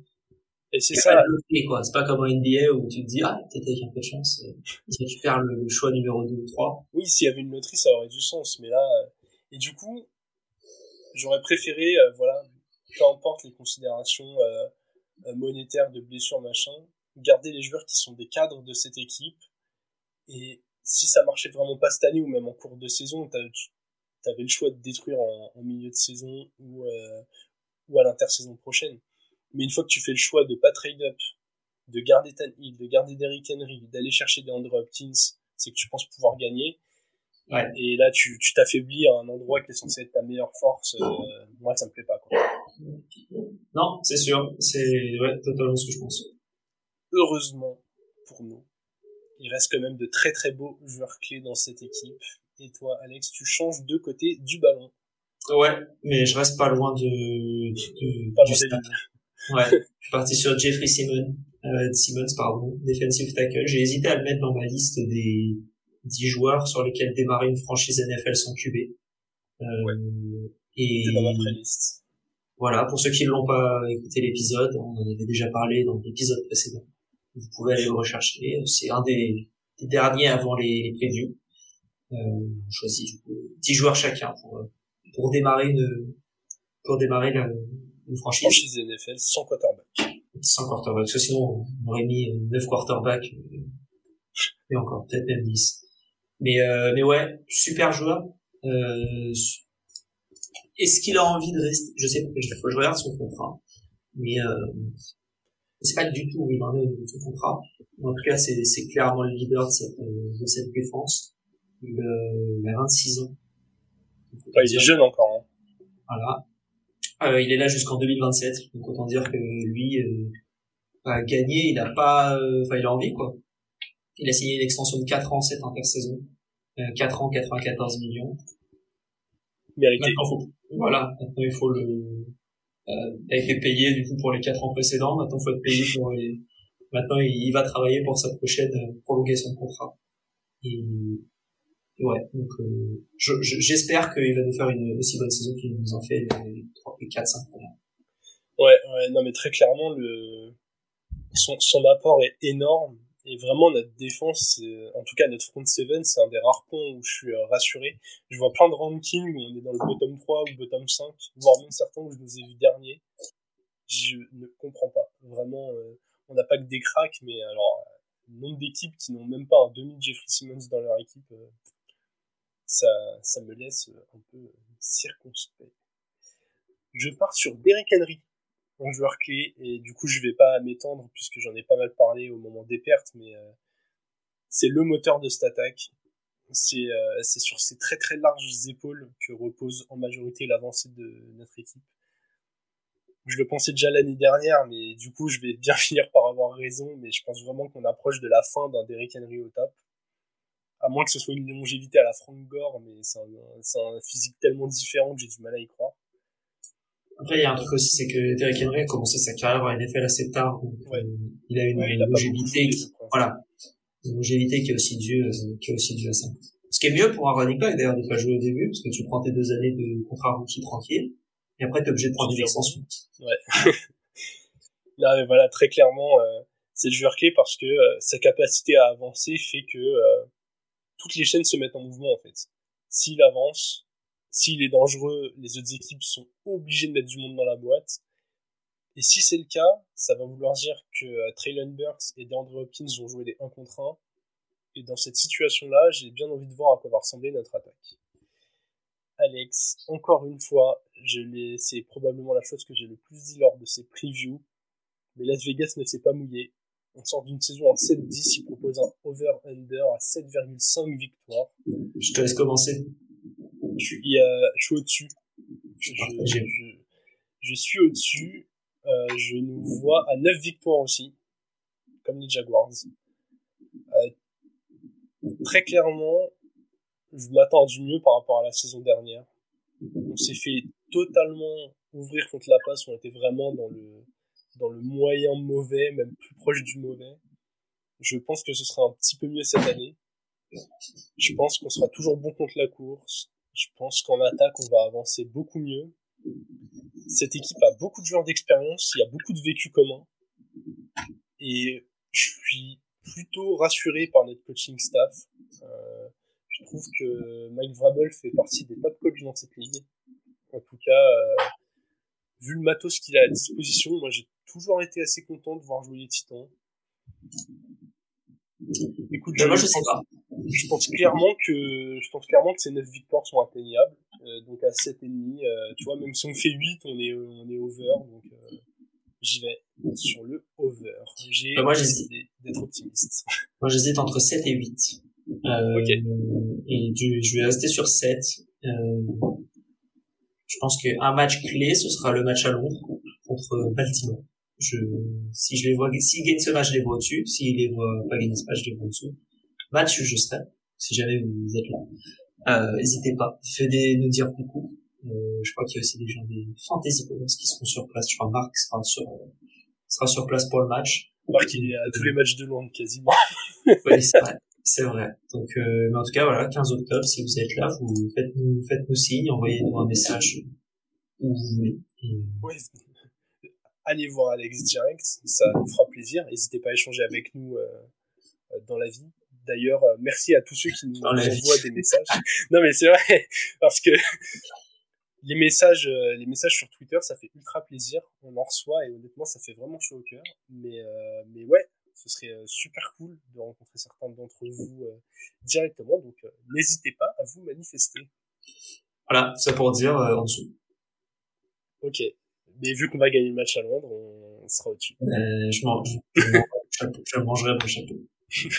Et c'est ça. quoi. C'est pas comme en NBA où tu te dis, ah, peut-être avec un peu de chance, euh, tu perds le choix numéro 2 ou 3. Oui, s'il y avait une loterie, ça aurait du sens, mais là, euh, et du coup, j'aurais préféré, euh, voilà, peu importe les considérations euh, monétaires de blessures, machin, garder les joueurs qui sont des cadres de cette équipe, et si ça marchait vraiment pas cette année ou même en cours de saison, tu avais le choix de détruire en, en milieu de saison ou, euh, ou à l'intersaison prochaine. Mais une fois que tu fais le choix de pas trade up, de garder Tan Hill, de garder Derrick Henry, d'aller chercher des Andrew Hopkins, c'est que tu penses pouvoir gagner. Ouais. Et là, tu tu t'affaiblis à un endroit qui est censé être ta meilleure force. Euh, moi, ça me plaît pas. Quoi. Non, c'est sûr. C'est ouais, totalement ce que je pense. Heureusement pour nous, il reste quand même de très très beaux joueurs clés dans cette équipe et toi, Alex, tu changes de côté du ballon. Ouais, mais je reste pas loin de, de pas du stade. Ouais, je suis parti sur Jeffrey Simmons, euh, Simmons, pardon, defensive tackle. J'ai hésité à le mettre dans ma liste des 10 joueurs sur lesquels démarrer une franchise NFL sans QB. Euh, ouais. Et dans ma pré-liste. Voilà, pour ceux qui ne l'ont pas écouté l'épisode, on en avait déjà parlé dans l'épisode précédent. Vous pouvez aller le rechercher. C'est un des, des derniers avant les, les previews. Euh, on choisit du coup 10 joueurs chacun pour pour démarrer une pour démarrer la, une franchise. Franchise NFL sans quarterback. Sans quarterback, parce que sinon on aurait mis 9 quarterbacks et encore peut-être même 10. Mais euh, mais ouais, super joueur. Euh, Est-ce qu'il a envie de rester? Je sais pas, je, je regarde son contrat, mais euh, c'est pas du tout où il en est de son contrat. En tout cas, c'est c'est clairement le leader de cette euh, de cette défense. Il, euh, il a 26 ans. Ouais, il est jeune encore. Hein. Voilà. Euh, il est là jusqu'en 2027, donc autant dire que lui euh, a gagné, il a pas, euh, enfin il a envie quoi. Il a signé une extension de 4 ans cette intersaison, euh, 4 ans 94 millions. Mérité. Maintenant, faut, voilà, maintenant il faut le, euh, il a été payé du coup pour les 4 ans précédents, maintenant il faut être payé pour les, maintenant il, il va travailler pour sa prochaine euh, prolongation de contrat. Et, ouais, donc euh, je- je- j'espère qu'il va nous faire une aussi bonne saison qu'il nous en fait les 3, les 4, 5 premières. Ouais, ouais, non, mais très clairement, le, son, son apport est énorme. Et vraiment, notre défense, en tout cas, notre front seven, c'est un des rares points où je suis euh, rassuré. Je vois plein de rankings où on est dans le bottom 3 ou bottom 5, voire même certains où je nous ai vus dernier. Je ne comprends pas. Vraiment, euh, on n'a pas que des cracks, mais alors, le nombre d'équipes qui n'ont même pas un demi de Jeffrey Simmons dans leur équipe, ça, me laisse un peu circonspect. Je pars sur Derrick Henry un joueur clé et du coup je vais pas m'étendre puisque j'en ai pas mal parlé au moment des pertes mais euh, c'est le moteur de cette attaque. C'est euh, sur ses très très larges épaules que repose en majorité l'avancée de notre équipe. Je le pensais déjà l'année dernière mais du coup je vais bien (laughs) finir par avoir raison mais je pense vraiment qu'on approche de la fin d'un Derrick Henry au top à moins que ce soit une longévité à la Frank Gore mais c'est un, c'est un physique tellement différent que j'ai du mal à y croire Après, il y a un truc aussi, c'est que Derrick Henry a commencé sa carrière en NFL assez tard. Donc, Ouais. euh, il a une Ouais, il a beaucoup longévité, qui, voilà, une longévité qui est aussi due, qui est aussi due à ça. Ce qui est mieux pour un running back d'ailleurs de pas jouer au début, parce que tu prends tes deux années de contrat rookie tranquille, et après t'es obligé de prendre une extension. Là, (laughs) mais voilà, très clairement, euh, c'est le joueur clé parce que euh, sa capacité à avancer fait que euh, toutes les chaînes se mettent en mouvement en fait. S'il avance, s'il est dangereux, les autres équipes sont obligées de mettre du monde dans la boîte. Et si c'est le cas, ça va vouloir dire que euh, Traylon Burks et DeAndre Hopkins vont jouer des 1 contre 1. Et dans cette situation-là, j'ai bien envie de voir à quoi va ressembler notre attaque. Alex, encore une fois, je c'est probablement la chose que j'ai le plus dit lors de ces previews. Mais Las Vegas ne s'est pas mouillé. On sort d'une saison en 7-10, il propose un over-under à 7,5 victoires. Je te laisse commencer. Je suis, euh, je suis au-dessus. Je, je, je, je suis au-dessus. Euh, je nous vois à 9 victoires aussi, comme les Jaguars. Euh, très clairement, je m'attends à du mieux par rapport à la saison dernière. On s'est fait totalement ouvrir contre la passe, on était vraiment dans le, dans le moyen mauvais, même plus proche du mauvais. Je pense que ce sera un petit peu mieux cette année. Je pense qu'on sera toujours bon contre la course. Je pense qu'en attaque, on va avancer beaucoup mieux. Cette équipe a beaucoup de joueurs d'expérience, il y a beaucoup de vécu commun. Et je suis plutôt rassuré par notre coaching staff. Euh, je trouve que Mike Vrabel fait partie des top coachs dans cette ligue. En tout cas, euh, vu le matos qu'il a à disposition, moi j'ai toujours été assez content de voir jouer les Titans. Écoute, moi, je pense, sais pas. je pense clairement que je pense clairement que ces 9 victoires sont atteignables. Euh, donc à 7,5, euh, tu vois, même si on fait 8, on est, on est over. Donc euh, j'y vais sur le over. J'ai moi, j'hésite. décidé d'être optimiste. (laughs) Moi, j'hésite entre 7 et 8. Euh, Ok. Et du, je vais rester sur 7. Euh, je pense qu'un match clé, ce sera le match à Londres contre Baltimore. Je, si je les vois, s'ils gagnent ce match, je les vois au-dessus. S'ils les voient pas gagner ce match, je les vois au-dessous. Match, je serai. Si jamais vous êtes là. Euh, n'hésitez pas. Faites nous dire coucou. Euh, je crois qu'il y a aussi des gens des fantasy Points qui seront sur place. Je crois que Marc sera sur, euh, sera sur place pour le match. Marc, il est à tous les matchs de Londres quasiment. Oui, c'est vrai. C'est vrai. Donc, euh, mais en tout cas, voilà, 15 octobre, si vous êtes là, vous faites-nous, faites-nous signe, envoyez-nous un message où vous voulez. Ouais. Allez voir Alex direct, ça nous fera plaisir. N'hésitez pas à échanger avec nous euh, dans la vie. D'ailleurs, euh, merci à tous ceux qui nous envoient des messages. (laughs) non, mais c'est vrai, parce que (laughs) les messages, euh, les messages sur Twitter, ça fait ultra plaisir. On en reçoit et honnêtement, ça fait vraiment chaud au cœur. Mais, euh, mais ouais, ce serait super cool de rencontrer certains d'entre vous directement. Donc, n'hésitez pas à vous manifester. Voilà, ça pour dire en dessous. Ok. Mais vu qu'on va gagner le match à Londres, on sera au-dessus. je, mange, je, mangerai mon chapeau. (laughs)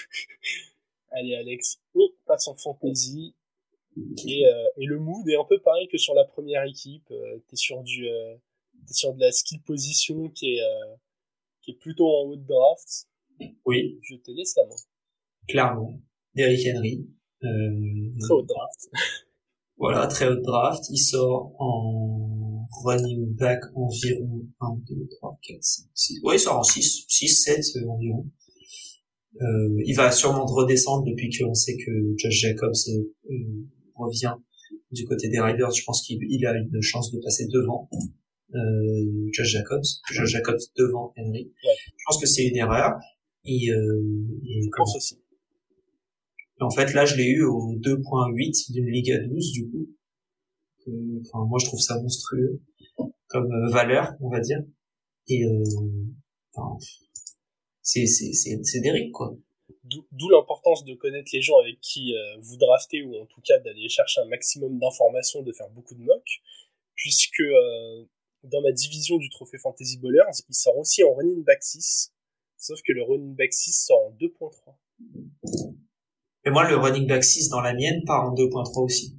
Allez Alex, on passe en fantasy. Et, euh, et, le mood est un peu pareil que sur la première équipe. Euh, t'es sur du, euh, es sur de la skill position qui est, euh, qui est plutôt en haut de draft. Oui. Je te laisse la main. Clairement. Derrick Henry. très haut draft. (laughs) voilà, très haut draft. Il sort en running back environ 1, 2, 3, 4, 5, 6. Ouais, il sort en 6, 6, 7 environ. Euh, il va sûrement redescendre depuis qu'on sait que Josh Jacobs euh, revient du côté des Riders. Je pense qu'il a une chance de passer devant euh, Josh Jacobs. Josh Jacobs devant Henry. Je pense que c'est une erreur. Et, euh, je pense aussi. En fait, là, je l'ai eu au 2.8 d'une Ligue à 12, du coup. Enfin, moi, je trouve ça monstrueux comme euh, valeur, on va dire. Et euh, enfin, c'est c'est Derrick quoi. D'où l'importance de connaître les gens avec qui euh, vous draftez ou en tout cas d'aller chercher un maximum d'informations, de faire beaucoup de mocks, puisque euh, dans ma division du trophée Fantasy Bowlers, il sort aussi en running back 6, sauf que le running back 6 sort en 2.3. Et moi le running back 6 dans la mienne part en 2.3 aussi.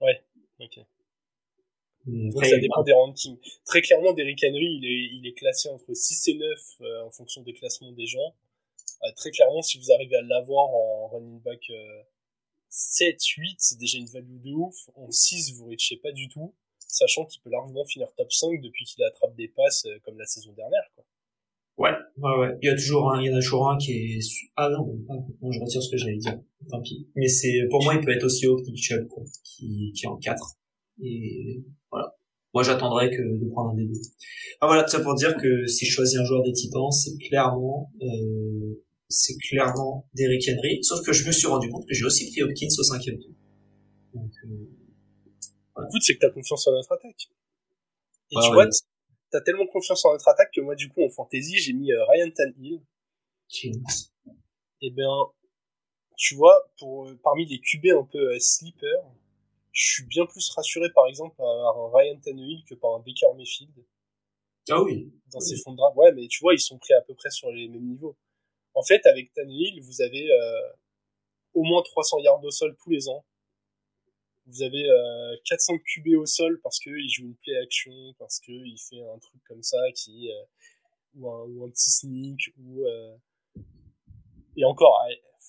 Ouais, ok. Donc ça dépend des rankings. Très clairement, Derrick Henry, il est, il est classé entre 6 et 9 euh, en fonction des classements des gens. Euh, très clairement, si vous arrivez à l'avoir en running back 7, euh, 8, c'est déjà une value de ouf. En 6, vous reachez pas du tout, sachant qu'il peut largement finir top 5 depuis qu'il attrape des passes comme la saison dernière. Ouais, ouais, ouais. Il y a toujours un, il y en a toujours un qui est, ah non, non, je retire ce que j'allais dire. Tant pis. Mais c'est, pour moi, il peut être aussi haut que Nick Chubb, quoi, qui, qui est en 4. Et voilà. Moi, j'attendrai que de prendre un des deux. Ah, voilà, tout ça pour dire que si je choisis un joueur des Titans, c'est clairement, euh, c'est clairement Derrick Henry. Sauf que je me suis rendu compte que j'ai aussi pris Hopkins au cinquième tour. Donc, euh, voilà. Écoute, c'est que t'as confiance en notre attaque. Et tu vois, t'as tellement confiance en notre attaque que moi, du coup, en fantasy, j'ai mis euh, Ryan Tannehill. Et eh ben, tu vois, pour euh, parmi les QB un peu euh, sleeper, je suis bien plus rassuré par exemple par un Ryan Tannehill que par un Baker Mayfield. Ah oui. Dans ces fonds de draft. Ouais, mais tu vois, ils sont pris à peu près sur les mêmes niveaux. En fait, avec Tannehill, vous avez euh, au moins 300 yards au sol tous les ans. Vous avez euh, 400 QB au sol parce qu'il joue une play action, parce qu'il fait un truc comme ça qui euh, ou, un, ou un petit sneak ou euh, et encore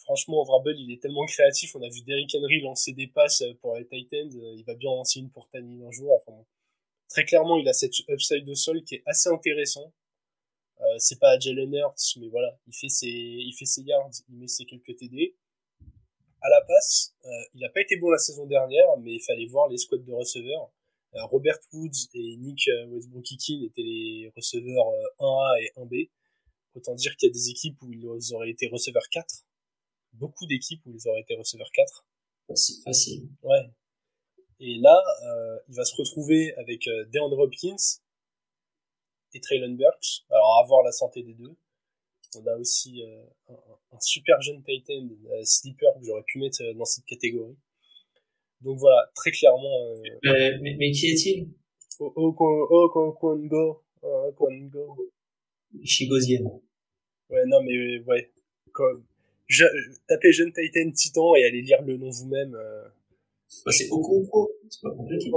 franchement, Vrabel, il est tellement créatif. On a vu Derrick Henry lancer des passes pour les Titans. Il va bien lancer une pour Tani un jour. Enfin, très clairement, il a cette upside de sol qui est assez intéressant. Euh, c'est pas Jalen Hurts, mais voilà, il fait ses, il fait ses yards, il met ses quelques TD. À la passe, euh, il n'a pas été bon la saison dernière, mais il fallait voir les squads de receveurs. Euh, Robert Woods et Nick Westbrook-Ikin étaient les receveurs 1A et 1B. Autant dire qu'il y a des équipes où ils auraient été receveurs 4 beaucoup d'équipes où ils auraient été receveurs 4. Facile, facile. Ouais. Et là, euh, il va se retrouver avec euh, DeAndre Hopkins et Traylon Burks. Alors, à voir la santé des deux. On a aussi euh, un, super jeune Titan, euh, Sleeper, que j'aurais pu mettre euh, dans cette catégorie. Donc voilà, très clairement. Euh, mais, mais, qui est-il? Okongo. Okongo. Chigozien. Ouais, non, mais ouais. Comme, je, tapez Jeune Titan Titan et allez lire le nom vous-même. Euh... Bah, c'est Okonkwo, c'est pas compliqué.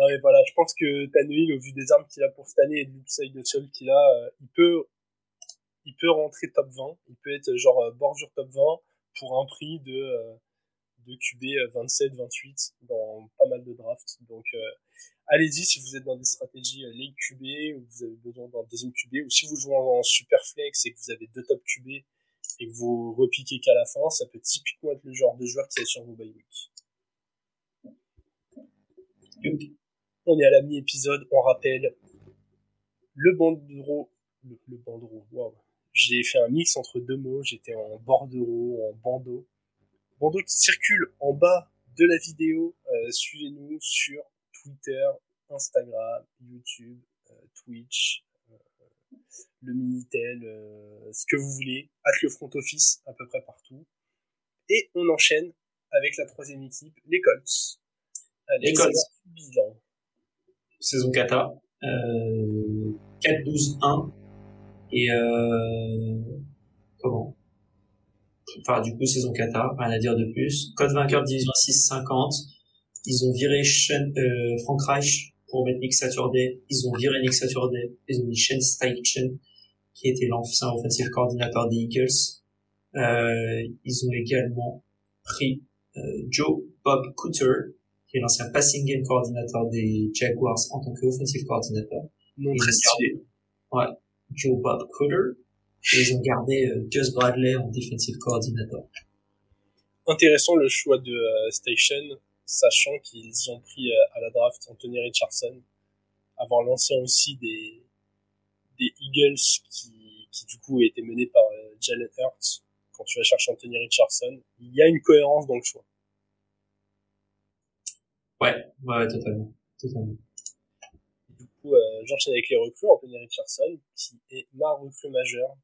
Non mais voilà, je pense que Tanuil, au vu des armes qu'il a pour cette année et de l'upside de sol qu'il a, euh, il peut il peut rentrer top 20, il peut être genre euh, bordure top 20 pour un prix de QB 27 28 dans pas mal de drafts. Donc euh, allez-y si vous êtes dans des stratégies late QB ou vous avez besoin d'un deuxième QB ou si vous jouez en super flex et que vous avez deux top QB et que vous repiquez qu'à la fin, ça peut typiquement être le genre de joueur qui est sur vos bye On est à la mi-épisode, on rappelle le bandeau, le, j'ai fait un mix entre deux mots. J'étais en bordereau, en bandeau. Bandeau qui circule en bas de la vidéo. Euh, Suivez-nous sur Twitter, Instagram, YouTube, euh, Twitch, euh, le Minitel, ce que vous voulez, avec le front office à peu près partout. Et on enchaîne avec la troisième équipe, les Colts. Les Colts. Bilan. Saison kata. Euh, 4-12-1. Et euh, comment? Enfin, du coup, saison kata, rien à dire de plus. Code vainqueur division 6-50. Ils ont viré Sean, euh, Frank Reich pour mettre Nick Saturday. Ils ont viré Nick Saturday. Ils ont mis Shane Steichen, qui était l'ancien offensive coordinateur des Eagles. Euh, ils ont également pris euh, Joe Bob Cooter, qui est l'ancien passing game coordinateur des Jaguars en tant qu'offensive coordinateur. Non très stylé. Ouais, Joe Bob Cooter. Et ils ont gardé euh, Gus Bradley en defensive coordinator. Intéressant le choix de euh, Station, sachant qu'ils ont pris euh, à la draft Anthony Richardson, avoir l'ancien aussi des, des Eagles qui, qui du coup étaient menés par euh, Jalen Hurts. Quand tu vas chercher Anthony Richardson, il y a une cohérence dans le choix. Ouais, ouais, totalement. totalement. Du coup, euh, j'enchaîne avec les recrues. Anthony Richardson, qui est ma recrue majeure.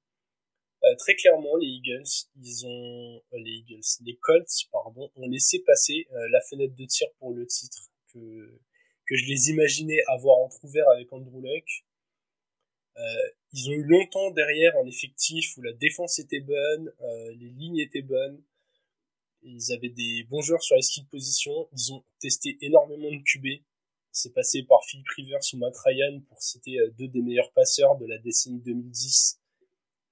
Euh, très clairement, les Eagles, ils ont euh, les Eagles, les Colts, pardon, ont laissé passer euh, la fenêtre de tir pour le titre que que je les imaginais avoir entrouvert avec Andrew Luck. Euh, ils ont eu longtemps derrière un effectif où la défense était bonne, euh, les lignes étaient bonnes, ils avaient des bons joueurs sur les skill positions. Ils ont testé énormément de QB. C'est passé par Philip Rivers ou Matt Ryan pour citer euh, deux des meilleurs passeurs de la décennie 2010.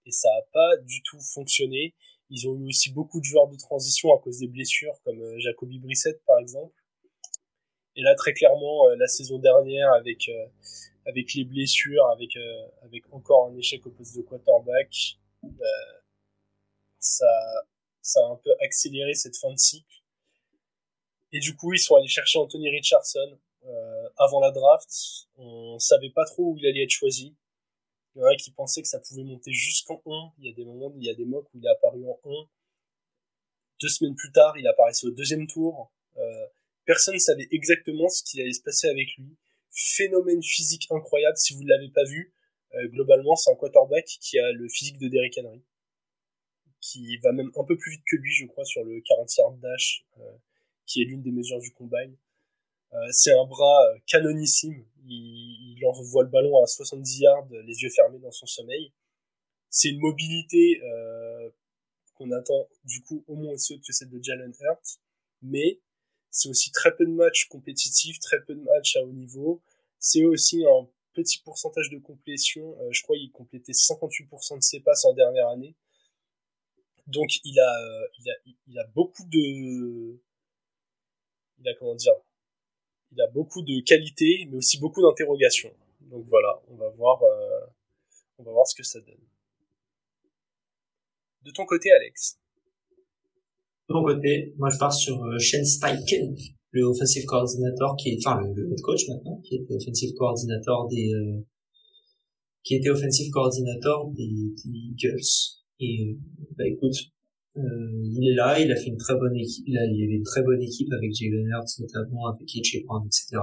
Et ça a pas du tout fonctionné. Ils ont eu aussi beaucoup de joueurs de transition à cause des blessures, comme euh, Jacoby Brissett par exemple. Et là, très clairement, euh, la saison dernière, avec avec les blessures, avec avec encore un échec au poste de quarterback, ça ça a un peu accéléré cette fin de cycle. Et du coup, ils sont allés chercher Anthony Richardson euh, avant la draft. On savait pas trop où il allait être choisi. Il y en a qui pensaient que ça pouvait monter jusqu'en 1. Il y a des moments, il y a des mocks où il est apparu en 1. Deux semaines plus tard, il apparaissait au deuxième tour. Euh, personne ne savait exactement ce qui allait se passer avec lui. Phénomène physique incroyable. Si vous ne l'avez pas vu, euh, globalement, c'est un quarterback qui a le physique de Derrick Henry qui va même un peu plus vite que lui, je crois, sur le 40 yard dash, euh, qui est l'une des mesures du combine. Euh, c'est un bras euh, canonissime. Il, il envoie le ballon à 70 yards, les yeux fermés dans son sommeil. C'est une mobilité euh, qu'on attend du coup au moins aussi haute que celle de Jalen Hurts, mais c'est aussi très peu de matchs compétitifs, très peu de matchs à haut niveau. C'est aussi un petit pourcentage de complétion. Euh, je crois qu'il complétait 58% de ses passes en dernière année. Donc il a, euh, il a, il a beaucoup de, il a comment dire, il a beaucoup de qualités, mais aussi beaucoup d'interrogations. Donc voilà, on va voir, euh, on va voir ce que ça donne. De ton côté, Alex? De mon côté, moi je pars sur euh, Shane Steichen, le offensive coordinator qui est, enfin le, head coach maintenant, qui était offensive coordinator des, euh, qui était offensive coordinator des, des Eagles. Et bah écoute, euh, il est là, il a fait une très bonne équipe, il, a, il avait une très bonne équipe avec Jalen Hurts notamment, avec AJ Brown, etc.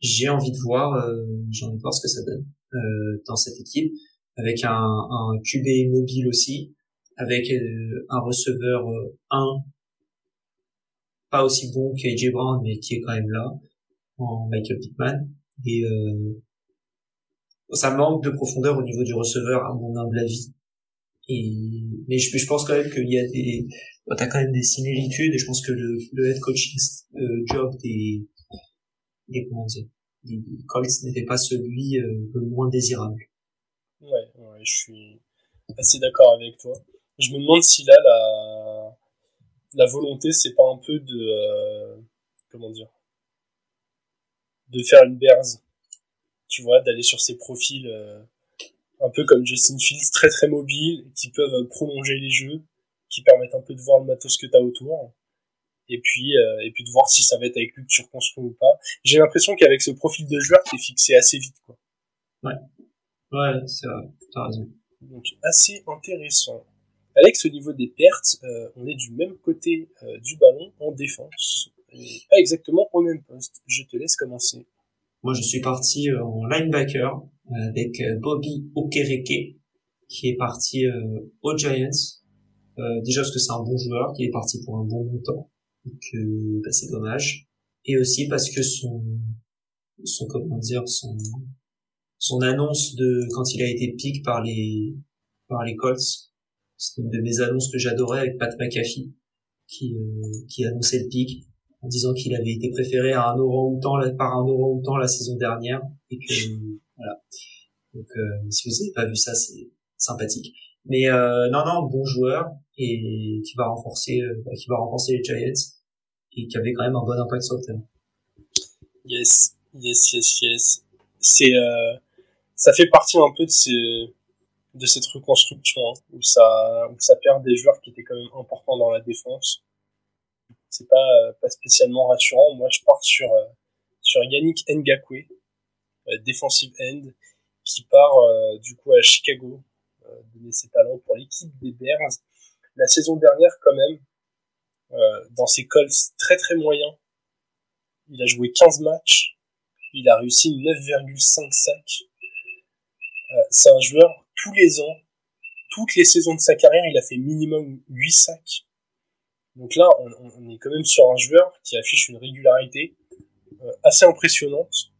J'ai envie de voir, euh, j'ai envie de voir ce que ça donne euh, dans cette équipe, avec un, un QB mobile aussi, avec euh, un receveur euh, 1 pas aussi bon qu'AJ Brown mais qui est quand même là en Michael Pittman et euh, ça manque de profondeur au niveau du receveur à mon humble avis et mais je, je pense quand même qu'il y a des t'as quand même des similitudes et je pense que le, le head coaching euh, job des des comment dire des Colts n'était pas celui euh, le moins désirable Ouais, ouais, je suis assez d'accord avec toi. Je me demande si là la la volonté c'est pas un peu de euh, comment dire de faire une berze tu vois d'aller sur ces profils euh, un peu comme Justin Fields très très mobiles qui peuvent prolonger les jeux qui permettent un peu de voir le matos que t'as autour et puis euh, et puis de voir si ça va être avec lui que tu reconstruis ou pas j'ai l'impression qu'avec ce profil de joueur t'es fixé assez vite quoi ouais c'est vrai t'as raison Donc assez intéressant. Alex, au niveau des pertes, euh, on est du même côté euh, du ballon en défense. Et pas exactement au même poste. Je te laisse commencer. Moi, je suis parti euh, en linebacker avec Bobby Okereke, qui est parti aux Giants. déjà parce que c'est un bon joueur, qui est parti pour un bon montant. Donc, bah, c'est dommage. Et aussi parce que son, son comment dire, son, son annonce de quand il a été pick par les par les Colts c'était une de mes annonces que j'adorais avec Pat McAfee, qui, euh, qui annonçait le pic en disant qu'il avait été préféré à un orang-outan par un orang-outan la saison dernière et que voilà. Donc euh, si vous n'avez pas vu ça, c'est sympathique. Mais euh, non non, bon joueur et qui va renforcer euh, bah, qui va renforcer les Giants et qui avait quand même un bon impact sur le terrain. Yes, yes, yes, yes. C'est euh, ça fait partie un peu de ces de cette reconstruction hein, où ça où ça perd des joueurs qui étaient quand même importants dans la défense. C'est pas pas spécialement rassurant. Moi, je pars sur euh, sur Yannick Ngakwe, euh, defensive end, qui part euh, du coup à Chicago, donner ses talents pour l'équipe des Bears. La saison dernière, quand même, dans ses Colts très très moyens, il a joué 15 matchs, il a réussi 9,5 sacs. c'est un joueur tous les ans, toutes les saisons de sa carrière, il a fait minimum 8 sacs. Donc là, on, est quand même sur un joueur qui affiche une régularité euh, assez impressionnante.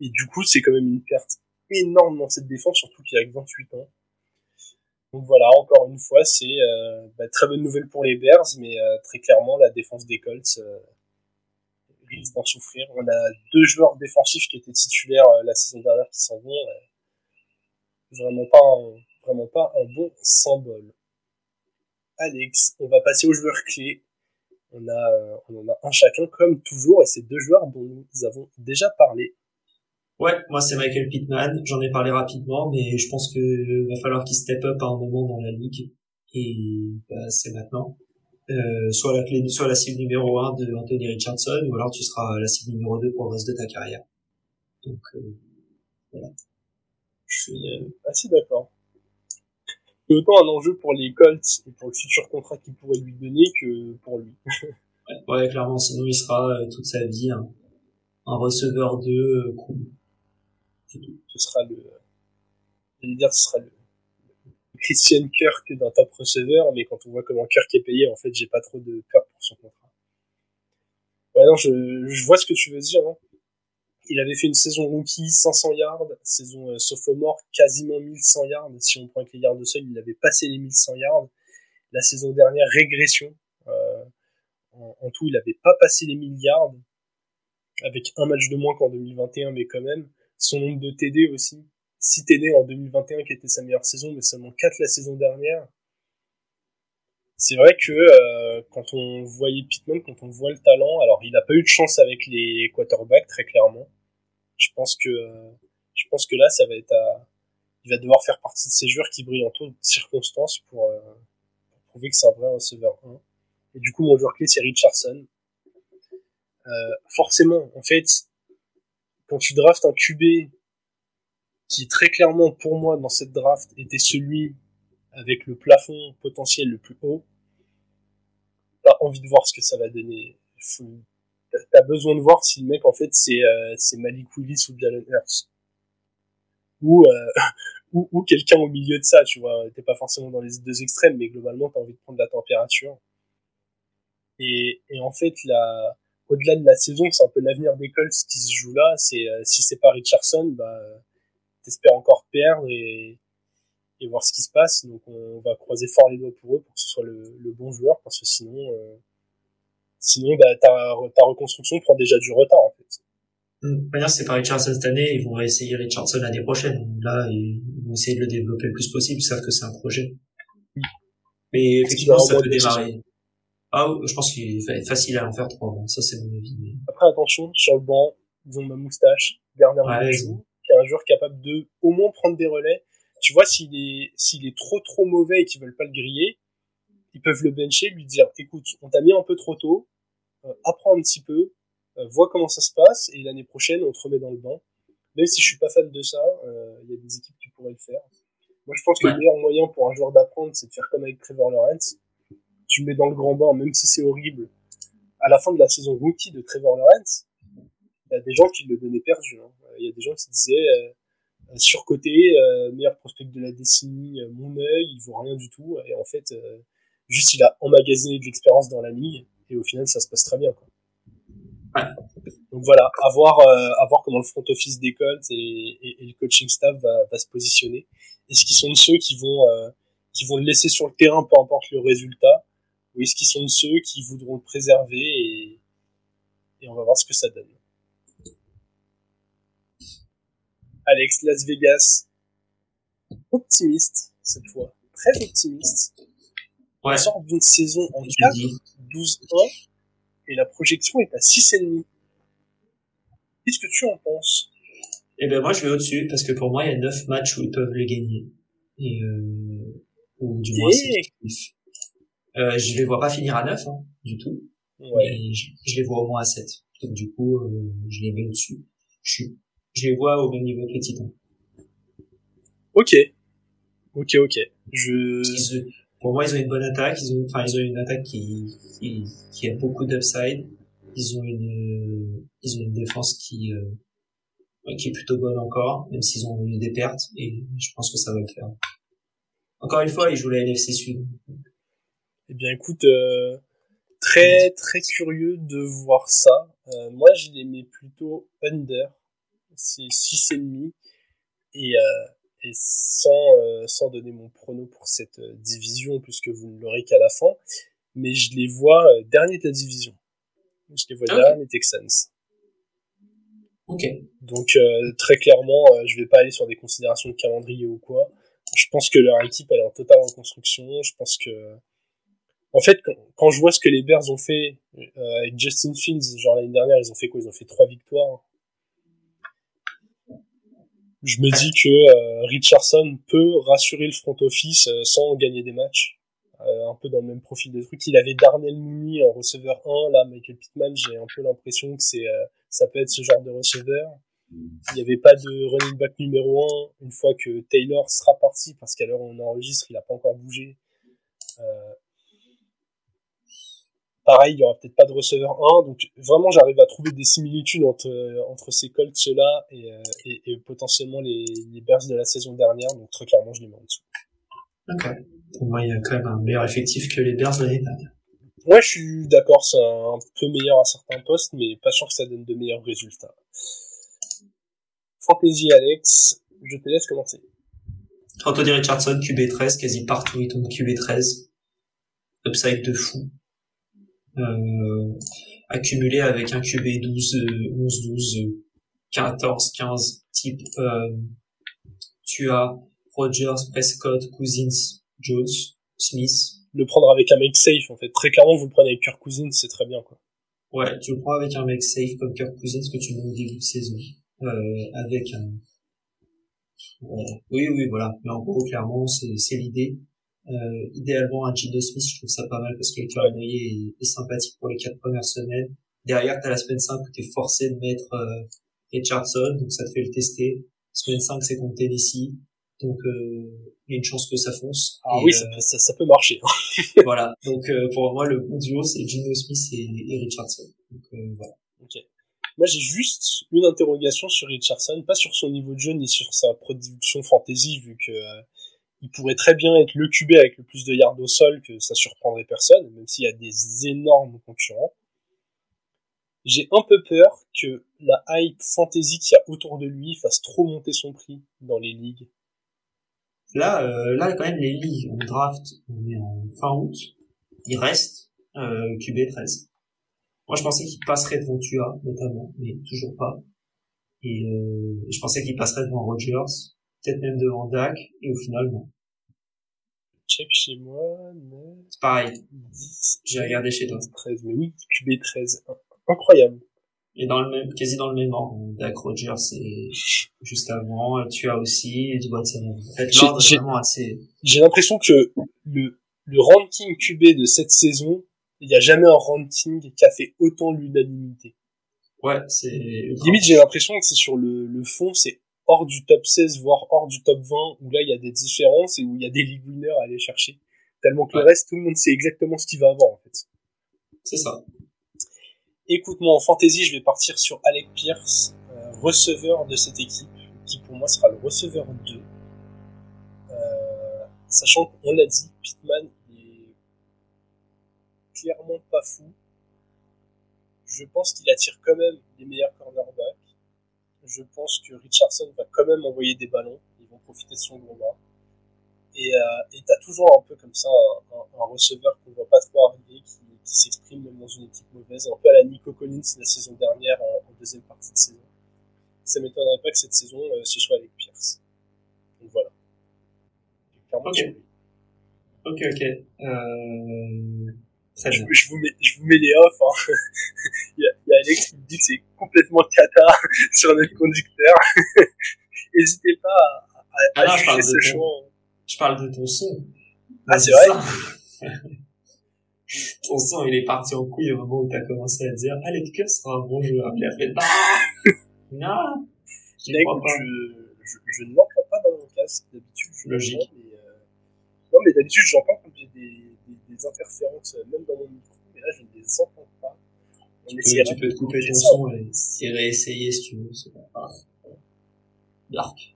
Et du coup, c'est quand même une perte énorme dans cette défense, surtout qu'il a que 28 ans. Donc voilà, encore une fois, c'est euh, bah, très bonne nouvelle pour les Bears, mais euh, très clairement, la défense des Colts risque d'en souffrir. On a deux joueurs défensifs qui étaient titulaires la saison dernière qui s'en vont vraiment pas un, vraiment pas un bon symbole. Alex, on va passer aux joueurs clés. On a, euh, on en a un chacun comme toujours et c'est deux joueurs dont nous avons déjà parlé. Ouais, moi c'est Michael Pittman. J'en ai parlé rapidement, mais je pense que va falloir qu'il step up à un moment dans la ligue et bah, c'est maintenant. Euh, soit la clé, soit la cible numéro 1 de Anthony Richardson, ou alors tu seras la cible numéro 2 pour le reste de ta carrière. Donc euh, voilà. Je suis euh, assez d'accord. C'est autant un enjeu pour les Colts et pour le futur contrat qu'ils pourraient lui donner que pour lui. (laughs) ouais, clairement, sinon il sera euh, toute sa vie un, receveur de euh, Ce sera le, je dire, ce sera le, Christian Kirk d'un top receveur, mais quand on voit comment Kirk est payé, en fait, j'ai pas trop de peur pour son contrat. Ouais, non, je, je vois ce que tu veux dire, hein. Il avait fait une saison rookie 500 yards, saison euh, sophomore quasiment 1100 yards. Si on prend avec les yards de sol, il avait passé les 1100 yards. La saison dernière, régression. Euh, en, tout, il n'avait pas passé les 1000 yards, avec un match de moins qu'en 2021, mais quand même. Son nombre de TD aussi. 6 TD en 2021 qui était sa meilleure saison, mais seulement 4 la saison dernière c'est vrai que euh, quand on voyait Pittman, quand on voit le talent, alors il n'a pas eu de chance avec les quarterbacks très clairement. Je pense que je pense que là ça va être à, il va devoir faire partie de ces joueurs qui brillent en toutes circonstances pour, euh, pour prouver que c'est un vrai receveur 1. Et du coup mon joueur clé c'est Richardson. Euh, forcément, en fait, quand tu draftes un QB qui très clairement pour moi dans cette draft était celui avec le plafond potentiel le plus haut, t'as envie de voir ce que ça va donner. T'as besoin de voir si le mec en fait c'est euh, Malik Willis ou Jalen Hurts ou euh, (laughs) ou, ou quelqu'un au milieu de ça, tu vois. T'es pas forcément dans les deux extrêmes, mais globalement t'as envie de prendre la température. Et, et en fait la au-delà de la saison, c'est un peu l'avenir des Colts qui se joue là. C'est euh, si c'est pas Richardson, bah t'espères encore perdre et et voir ce qui se passe. Donc on va croiser fort les doigts pour eux pour que ce soit le, le bon joueur parce que sinon, euh, sinon bah, ta, ta reconstruction prend déjà du retard en fait. Mmh. c'est pas Richardson cette année, ils vont essayer Richardson l'année prochaine. Là, ils vont essayer de le développer le plus possible, ils savent que c'est un projet. Mais effectivement, ça peut démarrer. Ah, je pense qu'il va être facile à en faire trois. Ça, c'est mon avis. Après, attention, sur le banc, ils ont ma moustache, Garner ouais, qui est un joueur capable de au moins prendre des relais tu vois, s'il est, s'il est trop trop mauvais et qu'ils veulent pas le griller, ils peuvent le bencher, lui dire, écoute, on t'a mis un peu trop tôt, euh, apprends un petit peu, euh, vois comment ça se passe, et l'année prochaine, on te remet dans le banc. Même si je suis pas fan de ça, euh, il y a des équipes qui pourraient le faire. Moi, je pense que le meilleur moyen pour un joueur d'apprendre, c'est de faire comme avec Trevor Lawrence. Tu mets dans le grand bain, même si c'est horrible. À la fin de la saison rookie de Trevor Lawrence, il y a des gens qui le donnaient perdu. Hein. Il y a des gens qui disaient euh, surcoté, euh, meilleur prospect de la décennie, euh, mon œil, il vaut rien du tout. Et en fait, euh, juste il a emmagasiné de l'expérience dans la ligue et au final ça se passe très bien. Quoi. Donc voilà, à voir, euh, à voir comment le front office des Colts et, et, et le coaching staff va, va, se positionner. Est-ce qu'ils sont ceux qui vont, euh, qui vont le laisser sur le terrain peu importe le résultat, ou est-ce qu'ils sont de ceux qui voudront le préserver et, et on va voir ce que ça donne. Alex, Las Vegas, optimiste cette fois, très optimiste. Ouais. On sort d'une saison en 4, 12-1, et la projection est à 6,5. Qu'est-ce que tu en penses? Eh ben moi je vais au-dessus parce que pour moi il y a 9 matchs où ils peuvent les gagner. Et euh, ou du moins c'est euh, je les vois pas finir à 9 hein, du tout. Ouais. Je, je, les vois au moins à 7. Donc du coup euh, je les mets au-dessus. Je je les vois au même niveau que les Titans. Ok. Ok ok. Je pour moi, ils ont une bonne attaque. Ils ont, enfin, ils ont une attaque qui, qui, qui a beaucoup d'upside. Ils ont une, ils ont une défense qui, euh, qui est plutôt bonne encore, même s'ils ont eu des pertes. Et je pense que ça va le faire. Encore une fois, ils jouent la NFC Sud. Eh bien, écoute, euh, très très curieux de voir ça. Euh, moi, je les mets plutôt under. C'est six et demi. Et euh, et sans, euh, sans donner mon prono pour cette euh, division, puisque vous ne l'aurez qu'à la fin, mais je les vois euh, dernier de la division. Je les vois Ah, derrière les Texans. Ok. Donc euh, très clairement, euh, je vais pas aller sur des considérations de calendrier ou quoi. Je pense que leur équipe elle est en totale reconstruction. Je pense que, en fait, quand, je vois ce que les Bears ont fait euh, avec Justin Fields, genre l'année dernière, ils ont fait quoi? Ils ont fait trois victoires je me dis que euh, Richardson peut rassurer le front office euh, sans gagner des matchs. Un peu dans le même profil de truc. Il avait Darnell Mooney en receveur 1, là Michael Pittman, j'ai un peu l'impression que c'est ça peut être ce genre de receveur. Il n'y avait pas de running back numéro 1 une fois que Taylor sera parti, parce qu'à l'heure où on enregistre, il n'a pas encore bougé. Pareil, il y aura peut-être pas de receveur 1, donc vraiment j'arrive à trouver des similitudes entre, entre ces Colts-là et, et, et, potentiellement les, les Bears de la saison dernière, donc très clairement je les mets en dessous. Ok. Pour moi, il y a quand même un meilleur effectif que les Bears l'année dernière. Ouais, je suis d'accord, c'est un peu meilleur à certains postes, mais pas sûr que ça donne de meilleurs résultats. Fantasy Alex, je te laisse commencer. Anthony Richardson, QB13, quasi partout il tombe QB13. Upside de fou euh, accumulé avec un QB 12, 11, 12, 14, 15 type euh, tu as Rogers, Prescott, Cousins, Jones, Smith. Le prendre avec un mec safe en fait. Très clairement vous le prenez avec Kirk Cousins, c'est très bien quoi. Ouais, tu le prends avec un mec safe comme Kirk Cousins que tu mets au début de saison. Euh, avec un... Ouais. Oui, oui, voilà. Mais en gros, clairement, c'est l'idée. Euh, idéalement un Gino Smith je trouve ça pas mal parce que le calendrier est, est, sympathique pour les quatre premières semaines. Derrière t'as la semaine 5 où t'es forcé de mettre euh, Richardson donc ça te fait le tester. Semaine 5 c'est contre Tennessee. Donc euh, il y a une chance que ça fonce. Ah et, oui ça, ça, ça, peut marcher (laughs) voilà. Donc euh, pour moi le bon duo c'est Gino Smith et, et Richardson. Donc euh, voilà. Ok. Moi j'ai juste une interrogation sur Richardson pas sur son niveau de jeu ni sur sa production fantasy vu que il pourrait très bien être le QB avec le plus de yards au sol, que ça surprendrait personne, même s'il y a des énormes concurrents. J'ai un peu peur que la hype fantasy qu'il y a autour de lui fasse trop monter son prix dans les ligues. Là, euh, là quand même les ligues, on draft, on est en fin août, il reste euh, QB 13. Moi je pensais qu'il passerait devant Tua notamment, mais toujours pas. Et euh, je pensais qu'il passerait devant Rogers, peut-être même devant Dak, et au final, non. Check chez moi, mais... C'est pareil. J'ai regardé chez toi. 13, mais oui, QB 13. Incroyable. Et dans le même, quasi dans le même ordre. Dak Rogers, c'est juste avant, tu as aussi, et. En fait, l'ordre est vraiment assez... J'ai l'impression que le, le ranking QB de cette saison, il n'y a jamais un ranking qui a fait autant l'unanimité. Ouais, c'est... Limite, j'ai l'impression que c'est sur le, le fond, c'est hors du top 16, voire hors du top 20, où là il y a des différences et où il y a des league winners à aller chercher. Tellement que le reste, tout le monde sait exactement ce qu'il va avoir en fait. C'est ça. Écoute-moi, en fantasy, je vais partir sur Alec Pierce, euh, receveur de cette équipe, qui pour moi sera le receveur 2. Euh, sachant qu'on l'a dit, Pittman est clairement pas fou. Je pense qu'il attire quand même les meilleurs cornerbacks. Je pense que Richardson va quand même envoyer des ballons. Ils vont profiter de son gros bras. Et euh, t'as toujours un peu comme ça un, receveur qu'on voit pas trop arriver, qui, s'exprime même dans une équipe mauvaise, un peu à la Nico Collins la saison dernière en, deuxième partie de saison. Ça m'étonnerait pas que cette saison euh, ce soit avec Pierce. Donc voilà. Ok. Ok, ok. Euh... Je, je, vous mets, je vous mets les offs. Hein. (laughs) il, y a, il y a Alex qui me dit que c'est complètement cata (laughs) sur notre conducteur. (laughs) N'hésitez pas à, à, ah à parle ce choix. ton, je parle de ton son. Ah, c'est vrai? ton son, il est parti en couille au moment où t'as commencé à dire, ah, Pierce sera un bon joueur. Puis après, bah, non, je, je, je ne l'entends pas dans mon casque. D'habitude, je Logique. mais, euh... Non, mais d'habitude, j'entends quand j'ai des, des, interférences, euh, même dans mon micro, mais là, je ne les entends pas. On Tu peux, tu couper ton son et, réessayer si tu veux, c'est pas grave. Dark.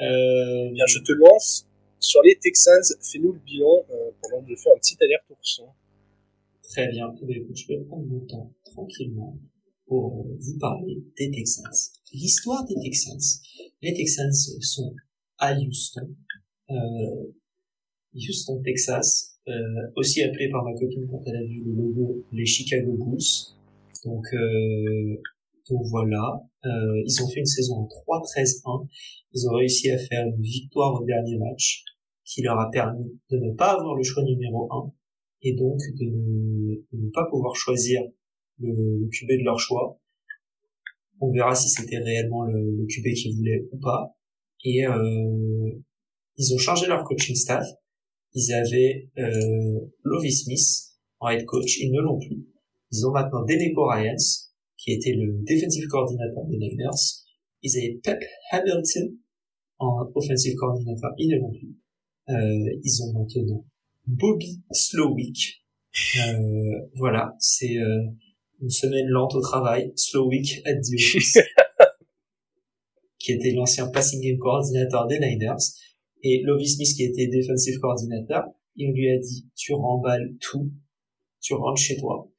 Euh, bien, je te lance sur les Texans. Fais-nous le bilan euh, pendant que je fais un petit aller-retour son. Très bien. Eh bien, écoute, je vais prendre mon temps tranquillement pour euh, vous parler des Texans. L'histoire des Texans. Les Texans sont à Houston. Houston, Texas, aussi appelé par ma copine quand elle a vu le logo les Chicago Bulls. Donc, euh, donc voilà, euh, ils ont fait une saison en 3-13-1. Ils ont réussi à faire une victoire au dernier match qui leur a permis de ne pas avoir le choix numéro 1 et donc de ne, de ne pas pouvoir choisir le, le QB de leur choix. On verra si c'était réellement le, le QB qu'ils voulaient ou pas. Et euh, ils ont changé leur coaching staff. Ils avaient euh, Lovie Smith en head coach, ils ne l'ont plus. Ils ont maintenant Deneco Ryans, qui était le defensive coordinator des Niners. Ils avaient Pep Hamilton en offensive coordinator, ils ne l'ont plus. Euh, ils ont maintenant Bobby Slowick. Euh, voilà, c'est euh, une semaine lente au travail. Slowick at the office. (laughs) qui était l'ancien passing game coordinateur des Niners. Et Lovie Smith, qui était defensive coordinator, il lui a dit, tu remballes tout, tu rentres chez toi.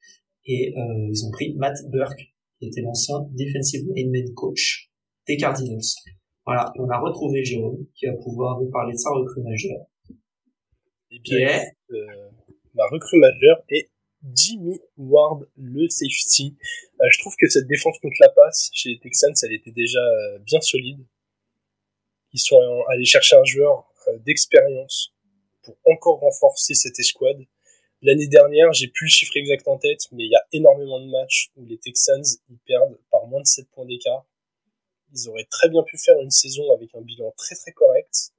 Et euh, ils ont pris Matt Burke, qui était l'ancien defensive lineman coach des Cardinals. Voilà, et on a retrouvé Jérôme, qui va pouvoir nous parler de sa recrue majeure. Eh Qui bien, euh, ma recrue majeure est Jimmy Ward, le safety. Euh, je trouve que cette défense contre la passe chez les Texans, elle était déjà euh, bien solide. Ils sont allés chercher un joueur euh, d'expérience pour encore renforcer cette escouade. L'année dernière, j'ai plus le chiffre exact en tête, mais il y a énormément de matchs où les Texans perdent par moins de 7 points d'écart. Ils auraient très bien pu faire une saison avec un bilan très très correct.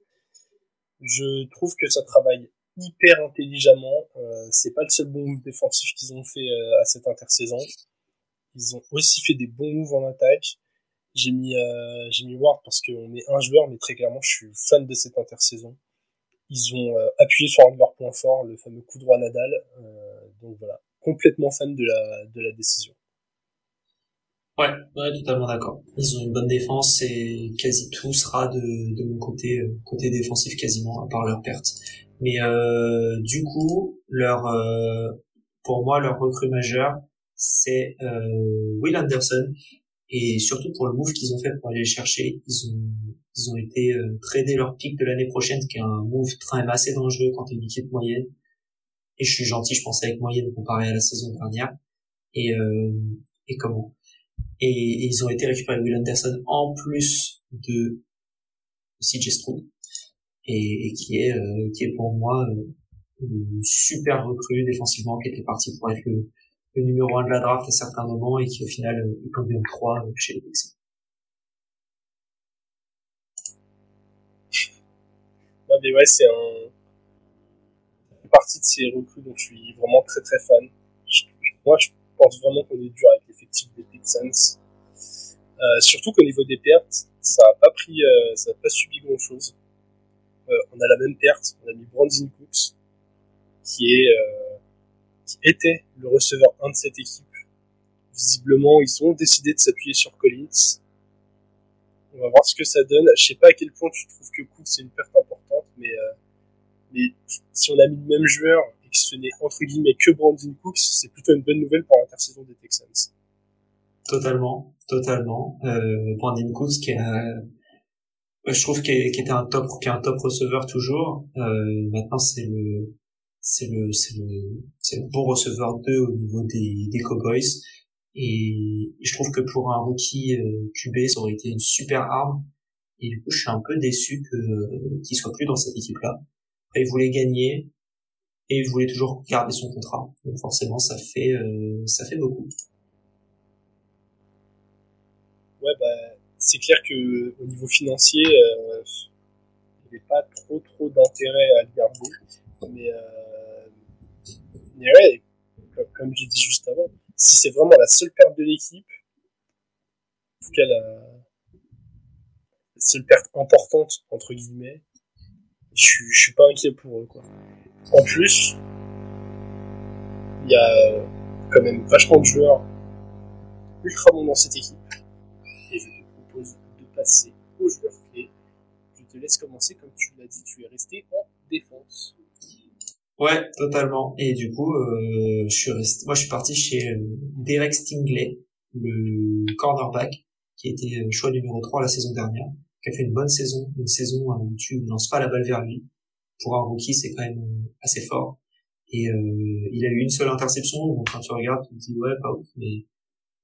Je trouve que ça travaille hyper intelligemment. Euh, c'est pas le seul bon move défensif qu'ils ont fait euh, à cette intersaison. Ils ont aussi fait des bons moves en attaque. J'ai mis euh, j'ai mis Ward parce qu'on est un joueur, mais très clairement, je suis fan de cette intersaison. Ils ont euh, appuyé sur un de leurs points forts, le fameux coup droit Nadal. Euh, donc voilà, complètement fan de la de la décision. Ouais, ouais, totalement d'accord. Ils ont une bonne défense et quasi tout sera de, de mon côté, euh, côté défensif quasiment, à part leur perte. Mais euh, du coup, leur, euh, pour moi, leur recrue majeure, c'est euh, Will Anderson. Et surtout pour le move qu'ils ont fait pour aller le chercher, ils ont, ils ont été euh, trader leur pick de l'année prochaine, qui est un move quand même assez dangereux quand t'es une équipe moyenne. Et je suis gentil, je pense avec moyenne comparé à la saison dernière. Et, euh, et comment? Et, ils ont été récupérés Will Anderson en plus de CJ Stroud et, et qui est euh, qui est pour moi euh, une super recrue défensivement qui était parti pour être le, le numéro un de la draft à certains moments et qui au final est tombé en 3 euh, chez les Texans. Non mais ouais, c'est un fait partie de ces recrues dont je suis vraiment très très fan. Moi, je pense vraiment qu'on est dur avec l'effectif des Texans. Euh, surtout qu'au niveau des pertes, ça a pas pris, euh, ça a pas subi grand chose. Euh, on a la même perte, on a mis Brandon Cooks, qui est, qui était le receveur 1 de cette équipe. Visiblement, ils ont décidé de s'appuyer sur Collins. On va voir ce que ça donne. Je sais pas à quel point tu trouves que Cooks c'est une perte importante, mais, euh, mais si on a mis le même joueur et que ce n'est entre guillemets que Brandon Cooks, c'est plutôt une bonne nouvelle pour l'intersaison des Texans. Totalement, totalement. Euh, Brandon Cooks qui je trouve qu'il était un top, qui est un top receveur toujours. Euh, maintenant c'est le, c'est le, c'est le, c'est le bon receveur 2 au niveau des, des Cowboys. Et je trouve que pour un rookie euh, QB, ça aurait été une super arme. Et du coup, je suis un peu déçu que euh, qu'il soit plus dans cette équipe-là. Après, il voulait gagner et il voulait toujours garder son contrat. Donc forcément, ça fait euh, ça fait beaucoup. Ouais, bah, c'est clair que au niveau financier, euh, il n'y avait pas trop trop d'intérêt à le garder. Mais, euh, mais ouais, comme, comme j'ai dit juste avant, si c'est vraiment la seule perte de l'équipe, en tout cas la, seule perte importante entre guillemets, je je suis pas inquiet pour eux quoi. En plus, il y a quand même vachement de joueurs ultra bons dans cette équipe et je te propose de passer aux joueurs clés. Je te laisse commencer comme tu l'as dit, tu es resté en défense. Ouais, totalement. Et du coup, euh, je suis moi je suis parti chez euh, Derek Stingley, le cornerback, qui était euh, choix numéro 3 la saison dernière, qui a fait une bonne saison, une saison où tu ne lances pas la balle vers lui. Pour un rookie, c'est quand même euh, assez fort. Et euh, il a eu une seule interception, donc quand tu regardes, tu te dis ouais, pas ouf, mais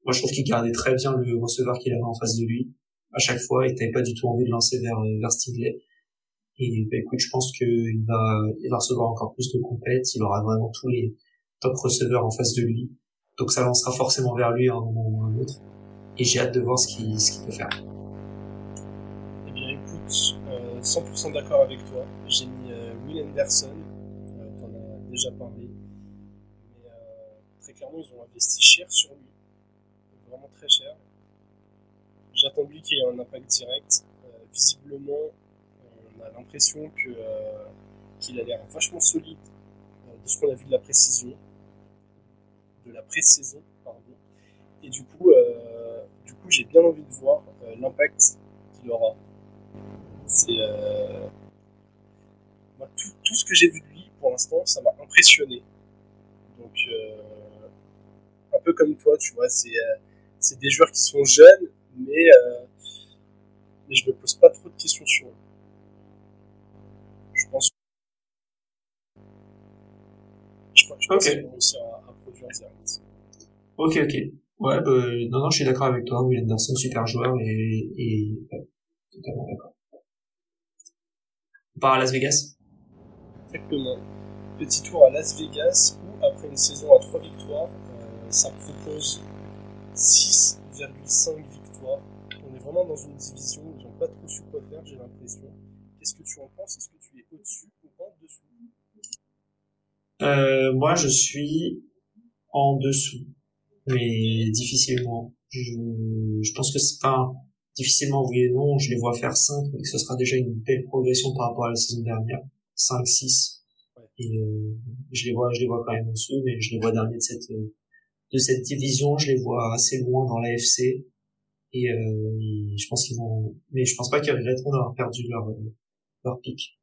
moi je trouve qu'il gardait très bien le receveur qu'il avait en face de lui à chaque fois et t'avais pas du tout envie de lancer vers Stingley. Et bah, écoute, je pense qu'il va, il va recevoir encore plus de compètes. Il aura vraiment tous les top receveurs en face de lui. Donc ça lancera forcément vers lui à un moment ou à un autre. Et j'ai hâte de voir ce qu'il qu'il peut faire. Eh bien, écoute, euh, 100% d'accord avec toi. J'ai mis euh, Will Anderson, euh, t'en as déjà parlé. Mais euh, très clairement, ils ont investi cher sur lui. Vraiment très cher. J'attends lui qu'il ait un impact direct. Euh, visiblement, l'impression que euh, qu'il a l'air vachement solide euh, de ce qu'on a vu de la précision, de la pré-saison, pardon. Et du coup, euh, du coup, j'ai bien envie de voir l'impact qu'il aura. C'est tout, tout ce que j'ai vu de lui pour l'instant, ça m'a impressionné. Donc, un peu comme toi, tu vois, c'est c'est des joueurs qui sont jeunes, mais mais je me pose pas trop de questions sur eux. Je, pense- je pense Ok. qu'ils vont réussir à, à produire direct. Ok, ok. Ouais, bah, non, non, je suis d'accord avec toi. Will Anderson, super joueur et, et ouais, totalement d'accord. On part à Las Vegas? Exactement. Petit tour à Las Vegas où, après une saison à 3 victoires, euh, ça propose 6,5 victoires. On est vraiment dans une division où ils n'ont pas trop su quoi faire, j'ai l'impression. Qu'est-ce que tu en penses? Est-ce que tu es au-dessus ou en dessous? Euh, moi, je suis en dessous, mais difficilement. Je, je pense que c'est pas difficilement oui et non. Je les vois faire 5, mais que ce sera déjà une belle progression par rapport à la saison dernière. 5, 6. Ouais. Et euh, je les vois, je les vois quand même en dessous, mais je les vois dernier de cette de cette division. Je les vois assez loin dans l'AFC. Et, euh, et je pense qu'ils vont, mais je pense pas qu'ils regretteront d'avoir perdu leur leur pic.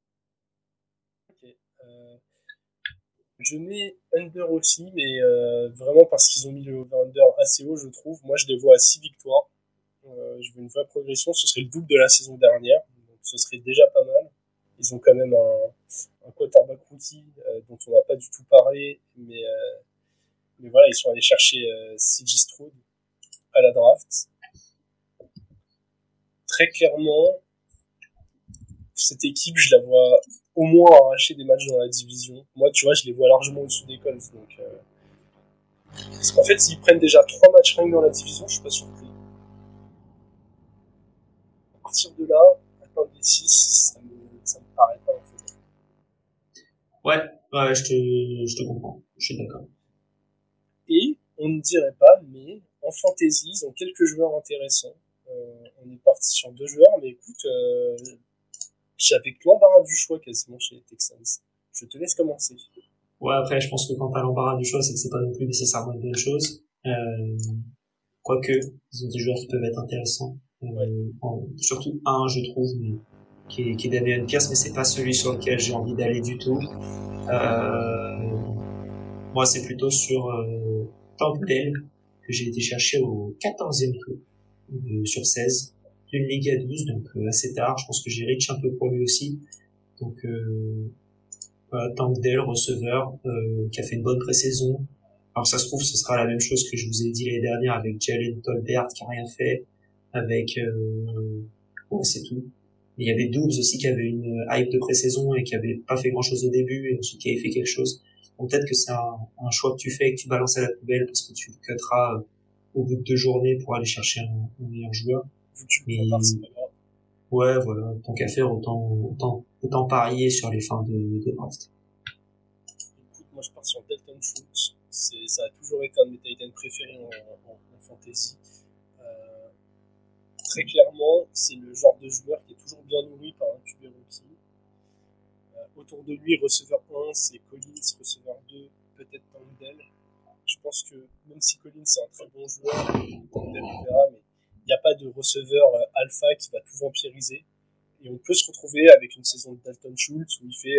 Ok. Euh, je mets under aussi, mais euh, vraiment parce qu'ils ont mis le over-under assez haut, je trouve. Moi, je les vois à 6 victoires. Euh, je veux une vraie progression. Ce serait le double de la saison dernière. Donc, ce serait déjà pas mal. Ils ont quand même un, un quarterback rookie euh, dont on n'a pas du tout parlé. Mais, euh, mais voilà, ils sont allés chercher CJ Stroud à la draft. Très clairement, cette équipe, je la vois au moins arracher des matchs dans la division. Moi, tu vois, je les vois largement au-dessous des Colts. Donc, euh... Parce qu'en fait, s'ils prennent déjà trois matchs rien dans la division, je suis pas surpris. À partir de là, atteindre les 6, ça me, ça me paraît pas en fait. Ouais, ouais, je te, je te comprends. Je suis d'accord. Et on ne dirait pas, mais en fantasy, ils ont quelques joueurs intéressants. Euh, on est parti sur deux joueurs, mais écoute, euh, j'avais que l'embarras du choix quasiment chez les Texans. Je te laisse commencer. Ouais, après, je pense que quand t'as l'embarras du choix, c'est que c'est pas non plus nécessairement une bonne chose. Euh, quoique, ils ont des joueurs qui peuvent être intéressants. Euh, surtout un, je trouve, qui est, qui est Damien Pierce, mais c'est pas celui sur lequel j'ai envie d'aller du tout. Euh, moi, c'est plutôt sur euh, que j'ai été chercher au 14e tour, sur 16, d'une Ligue à 12, donc euh, assez tard. Je pense que j'ai reach un peu pour lui aussi. Donc, euh, voilà, Tampdale, receveur, euh, qui a fait une bonne pré-saison. Alors ça se trouve, ce sera la même chose que je vous ai dit l'année dernière avec Jalen Tolbert, qui a rien fait, avec... Euh, ouais, c'est tout. Il y avait Doubs aussi qui avait une hype de pré-saison et qui avait pas fait grand-chose au début, et ensuite qui avait fait quelque chose peut-être que c'est un, un, choix que tu fais et que tu balances à la poubelle parce que tu le euh, au bout de deux journées pour aller chercher un, un meilleur joueur. Et, ouais, voilà, tant qu'à faire, autant, autant, autant parier sur les fins de, de draft. Écoute, moi je pars sur Dalton Schultz. Ça a toujours été un de mes Titans préférés en, en, en fantasy. Euh, très clairement, c'est le genre de joueur qui est toujours bien nourri par un QB rookie autour de lui, receveur 1, c'est Collins, receveur 2, peut-être Tandel. Je pense que même si Collins est un très bon joueur, Tandel on verra, mais n'y a pas de receveur euh, alpha qui va tout vampiriser. Et on peut se retrouver avec une saison de Dalton Schultz où il fait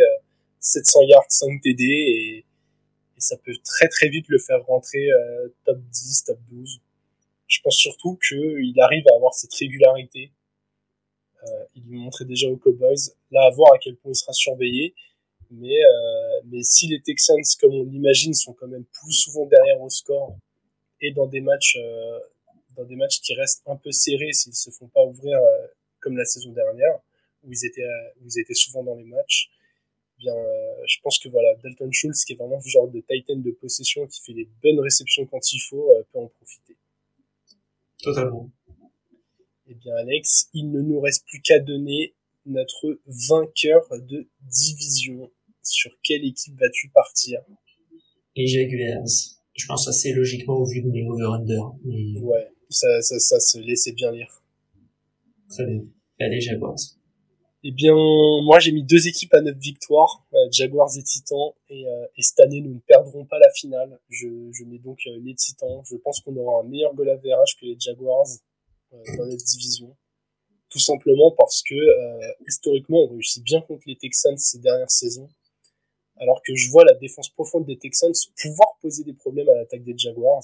700 euh, yards, 5 TD et, ça peut très très vite le faire rentrer euh, top 10, top 12. Je pense surtout qu'il arrive à avoir cette régularité il lui montrait déjà aux Cowboys. Là, à voir à quel point il sera surveillé. Mais, si les Texans, comme on l'imagine, sont quand même plus souvent derrière au score et dans des matchs, dans des matchs qui restent un peu serrés s'ils se font pas ouvrir euh, comme la saison dernière, où ils étaient, où ils étaient souvent dans les matchs, eh bien, je pense que voilà, Dalton Schultz, qui est vraiment ce genre de titan de possession, qui fait les bonnes réceptions quand il faut, peut en profiter. Totalement. Eh bien, Alex, il ne nous reste plus qu'à donner notre vainqueur de division. Sur quelle équipe vas-tu partir? Les Jaguars. Je pense assez logiquement au vu de mes over-under. Ouais, ça, ça, ça se laissait bien lire. Très bien. Allez, Jaguars. Eh bien, moi j'ai mis deux équipes à neuf victoires, euh, Jaguars et Titans, et, euh, et, cette année nous ne perdrons pas la finale. Je, je mets donc euh, les Titans. Je pense qu'on aura un meilleur goal average que les Jaguars. Euh, dans notre division. Tout simplement parce que euh, historiquement, on réussit bien contre les Texans ces dernières saisons, alors que je vois la défense profonde des Texans pouvoir poser des problèmes à l'attaque des Jaguars.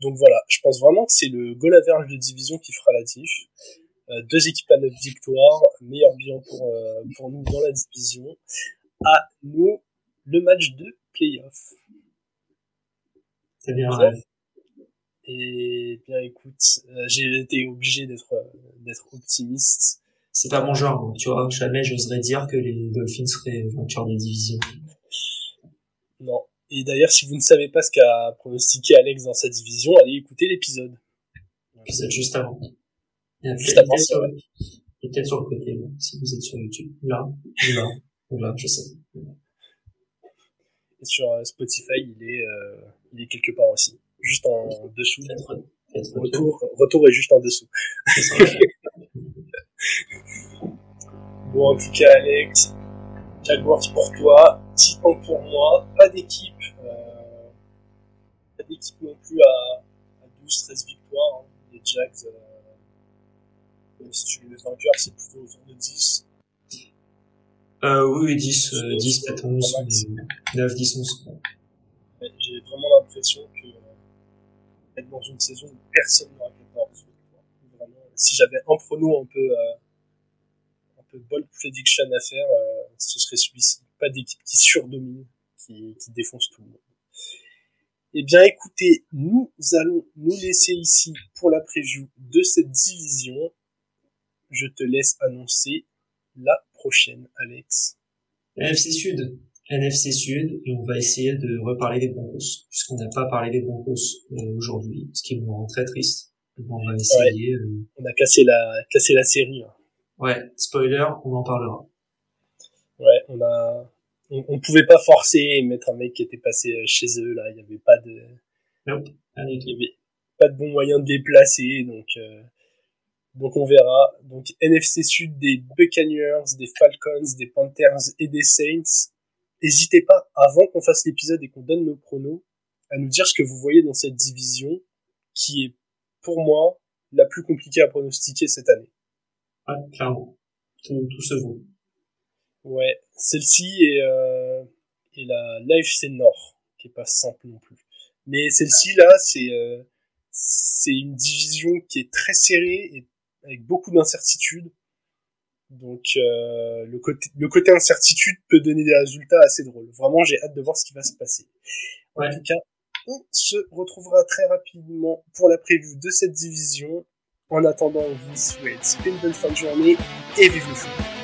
Donc voilà, je pense vraiment que c'est le goal average de division qui fera la diff. Euh, deux équipes à neuf victoires, meilleur bilan pour, euh, pour nous dans la division. À nous, le match de playoff. C'est bien et bien écoute, euh, j'ai été obligé d'être d'être optimiste. C'est pas mon genre, tu vois. Jamais j'oserais dire que les Dolphins seraient vainqueurs de division. Non. Et d'ailleurs, si vous ne savez pas ce qu'a pronostiqué Alex dans sa division, allez écouter l'épisode. L'épisode juste avant. juste avant. Et peut-être sur le côté, si vous êtes sur YouTube. Là, là, là, je sais. Et sur euh, Spotify, il est, euh, il est quelque part aussi juste en dessous. Retour, retour est juste en dessous. (laughs) bon, en tout cas, Alex, Jaguars pour toi, Pour moi, pas d'équipe, euh, pas d'équipe non plus à, à 12-13 victoires. Hein. Les Jags, euh, même si tu les mets vainqueurs, c'est plutôt autour de 10. Euh, oui, 10, euh, 10, peut-être 11, 9, 10, 11. J'ai vraiment l'impression que dans une saison où personne n'aura 14 Vraiment, si j'avais un prono un peu, euh, un peu bold prediction à faire, euh, ce serait celui-ci. Pas d'équipe qui surdomine, qui, qui défonce tout le monde. Eh bien, écoutez, nous allons nous laisser ici pour la preview de cette division. Je te laisse annoncer la prochaine, Alex. NFC Sud. NFC Sud et on va essayer de reparler des Broncos puisqu'on n'a pas parlé des Broncos euh, aujourd'hui, ce qui me rend très triste. on va essayer. Euh, on a cassé la cassé la série. Hein. Ouais, spoiler, on en parlera. Ouais, on a on, on, pouvait pas forcer et mettre un mec qui était passé euh, chez eux là, il y avait pas de nope, il y avait pas de bon moyen de déplacer donc Donc on verra. Donc NFC Sud des Buccaneers, des Falcons, des Panthers et des Saints. N'hésitez pas, avant qu'on fasse l'épisode et qu'on donne nos pronos, à nous dire ce que vous voyez dans cette division, qui est pour moi la plus compliquée à pronostiquer cette année. Ouais, clairement. Tout, tout se vaut. Ouais, celle-ci est, euh, est la l'AFC Nord, qui est pas simple non plus. Mais celle-ci là, c'est euh, c'est une division qui est très serrée et avec beaucoup d'incertitudes. Donc euh, le côté le côté incertitude peut donner des résultats assez drôles. Vraiment, j'ai hâte de voir ce qui va se passer. En tout cas, on se retrouvera très rapidement pour la preview de cette division. En attendant, on vous souhaite une bonne fin de journée et vive le foot.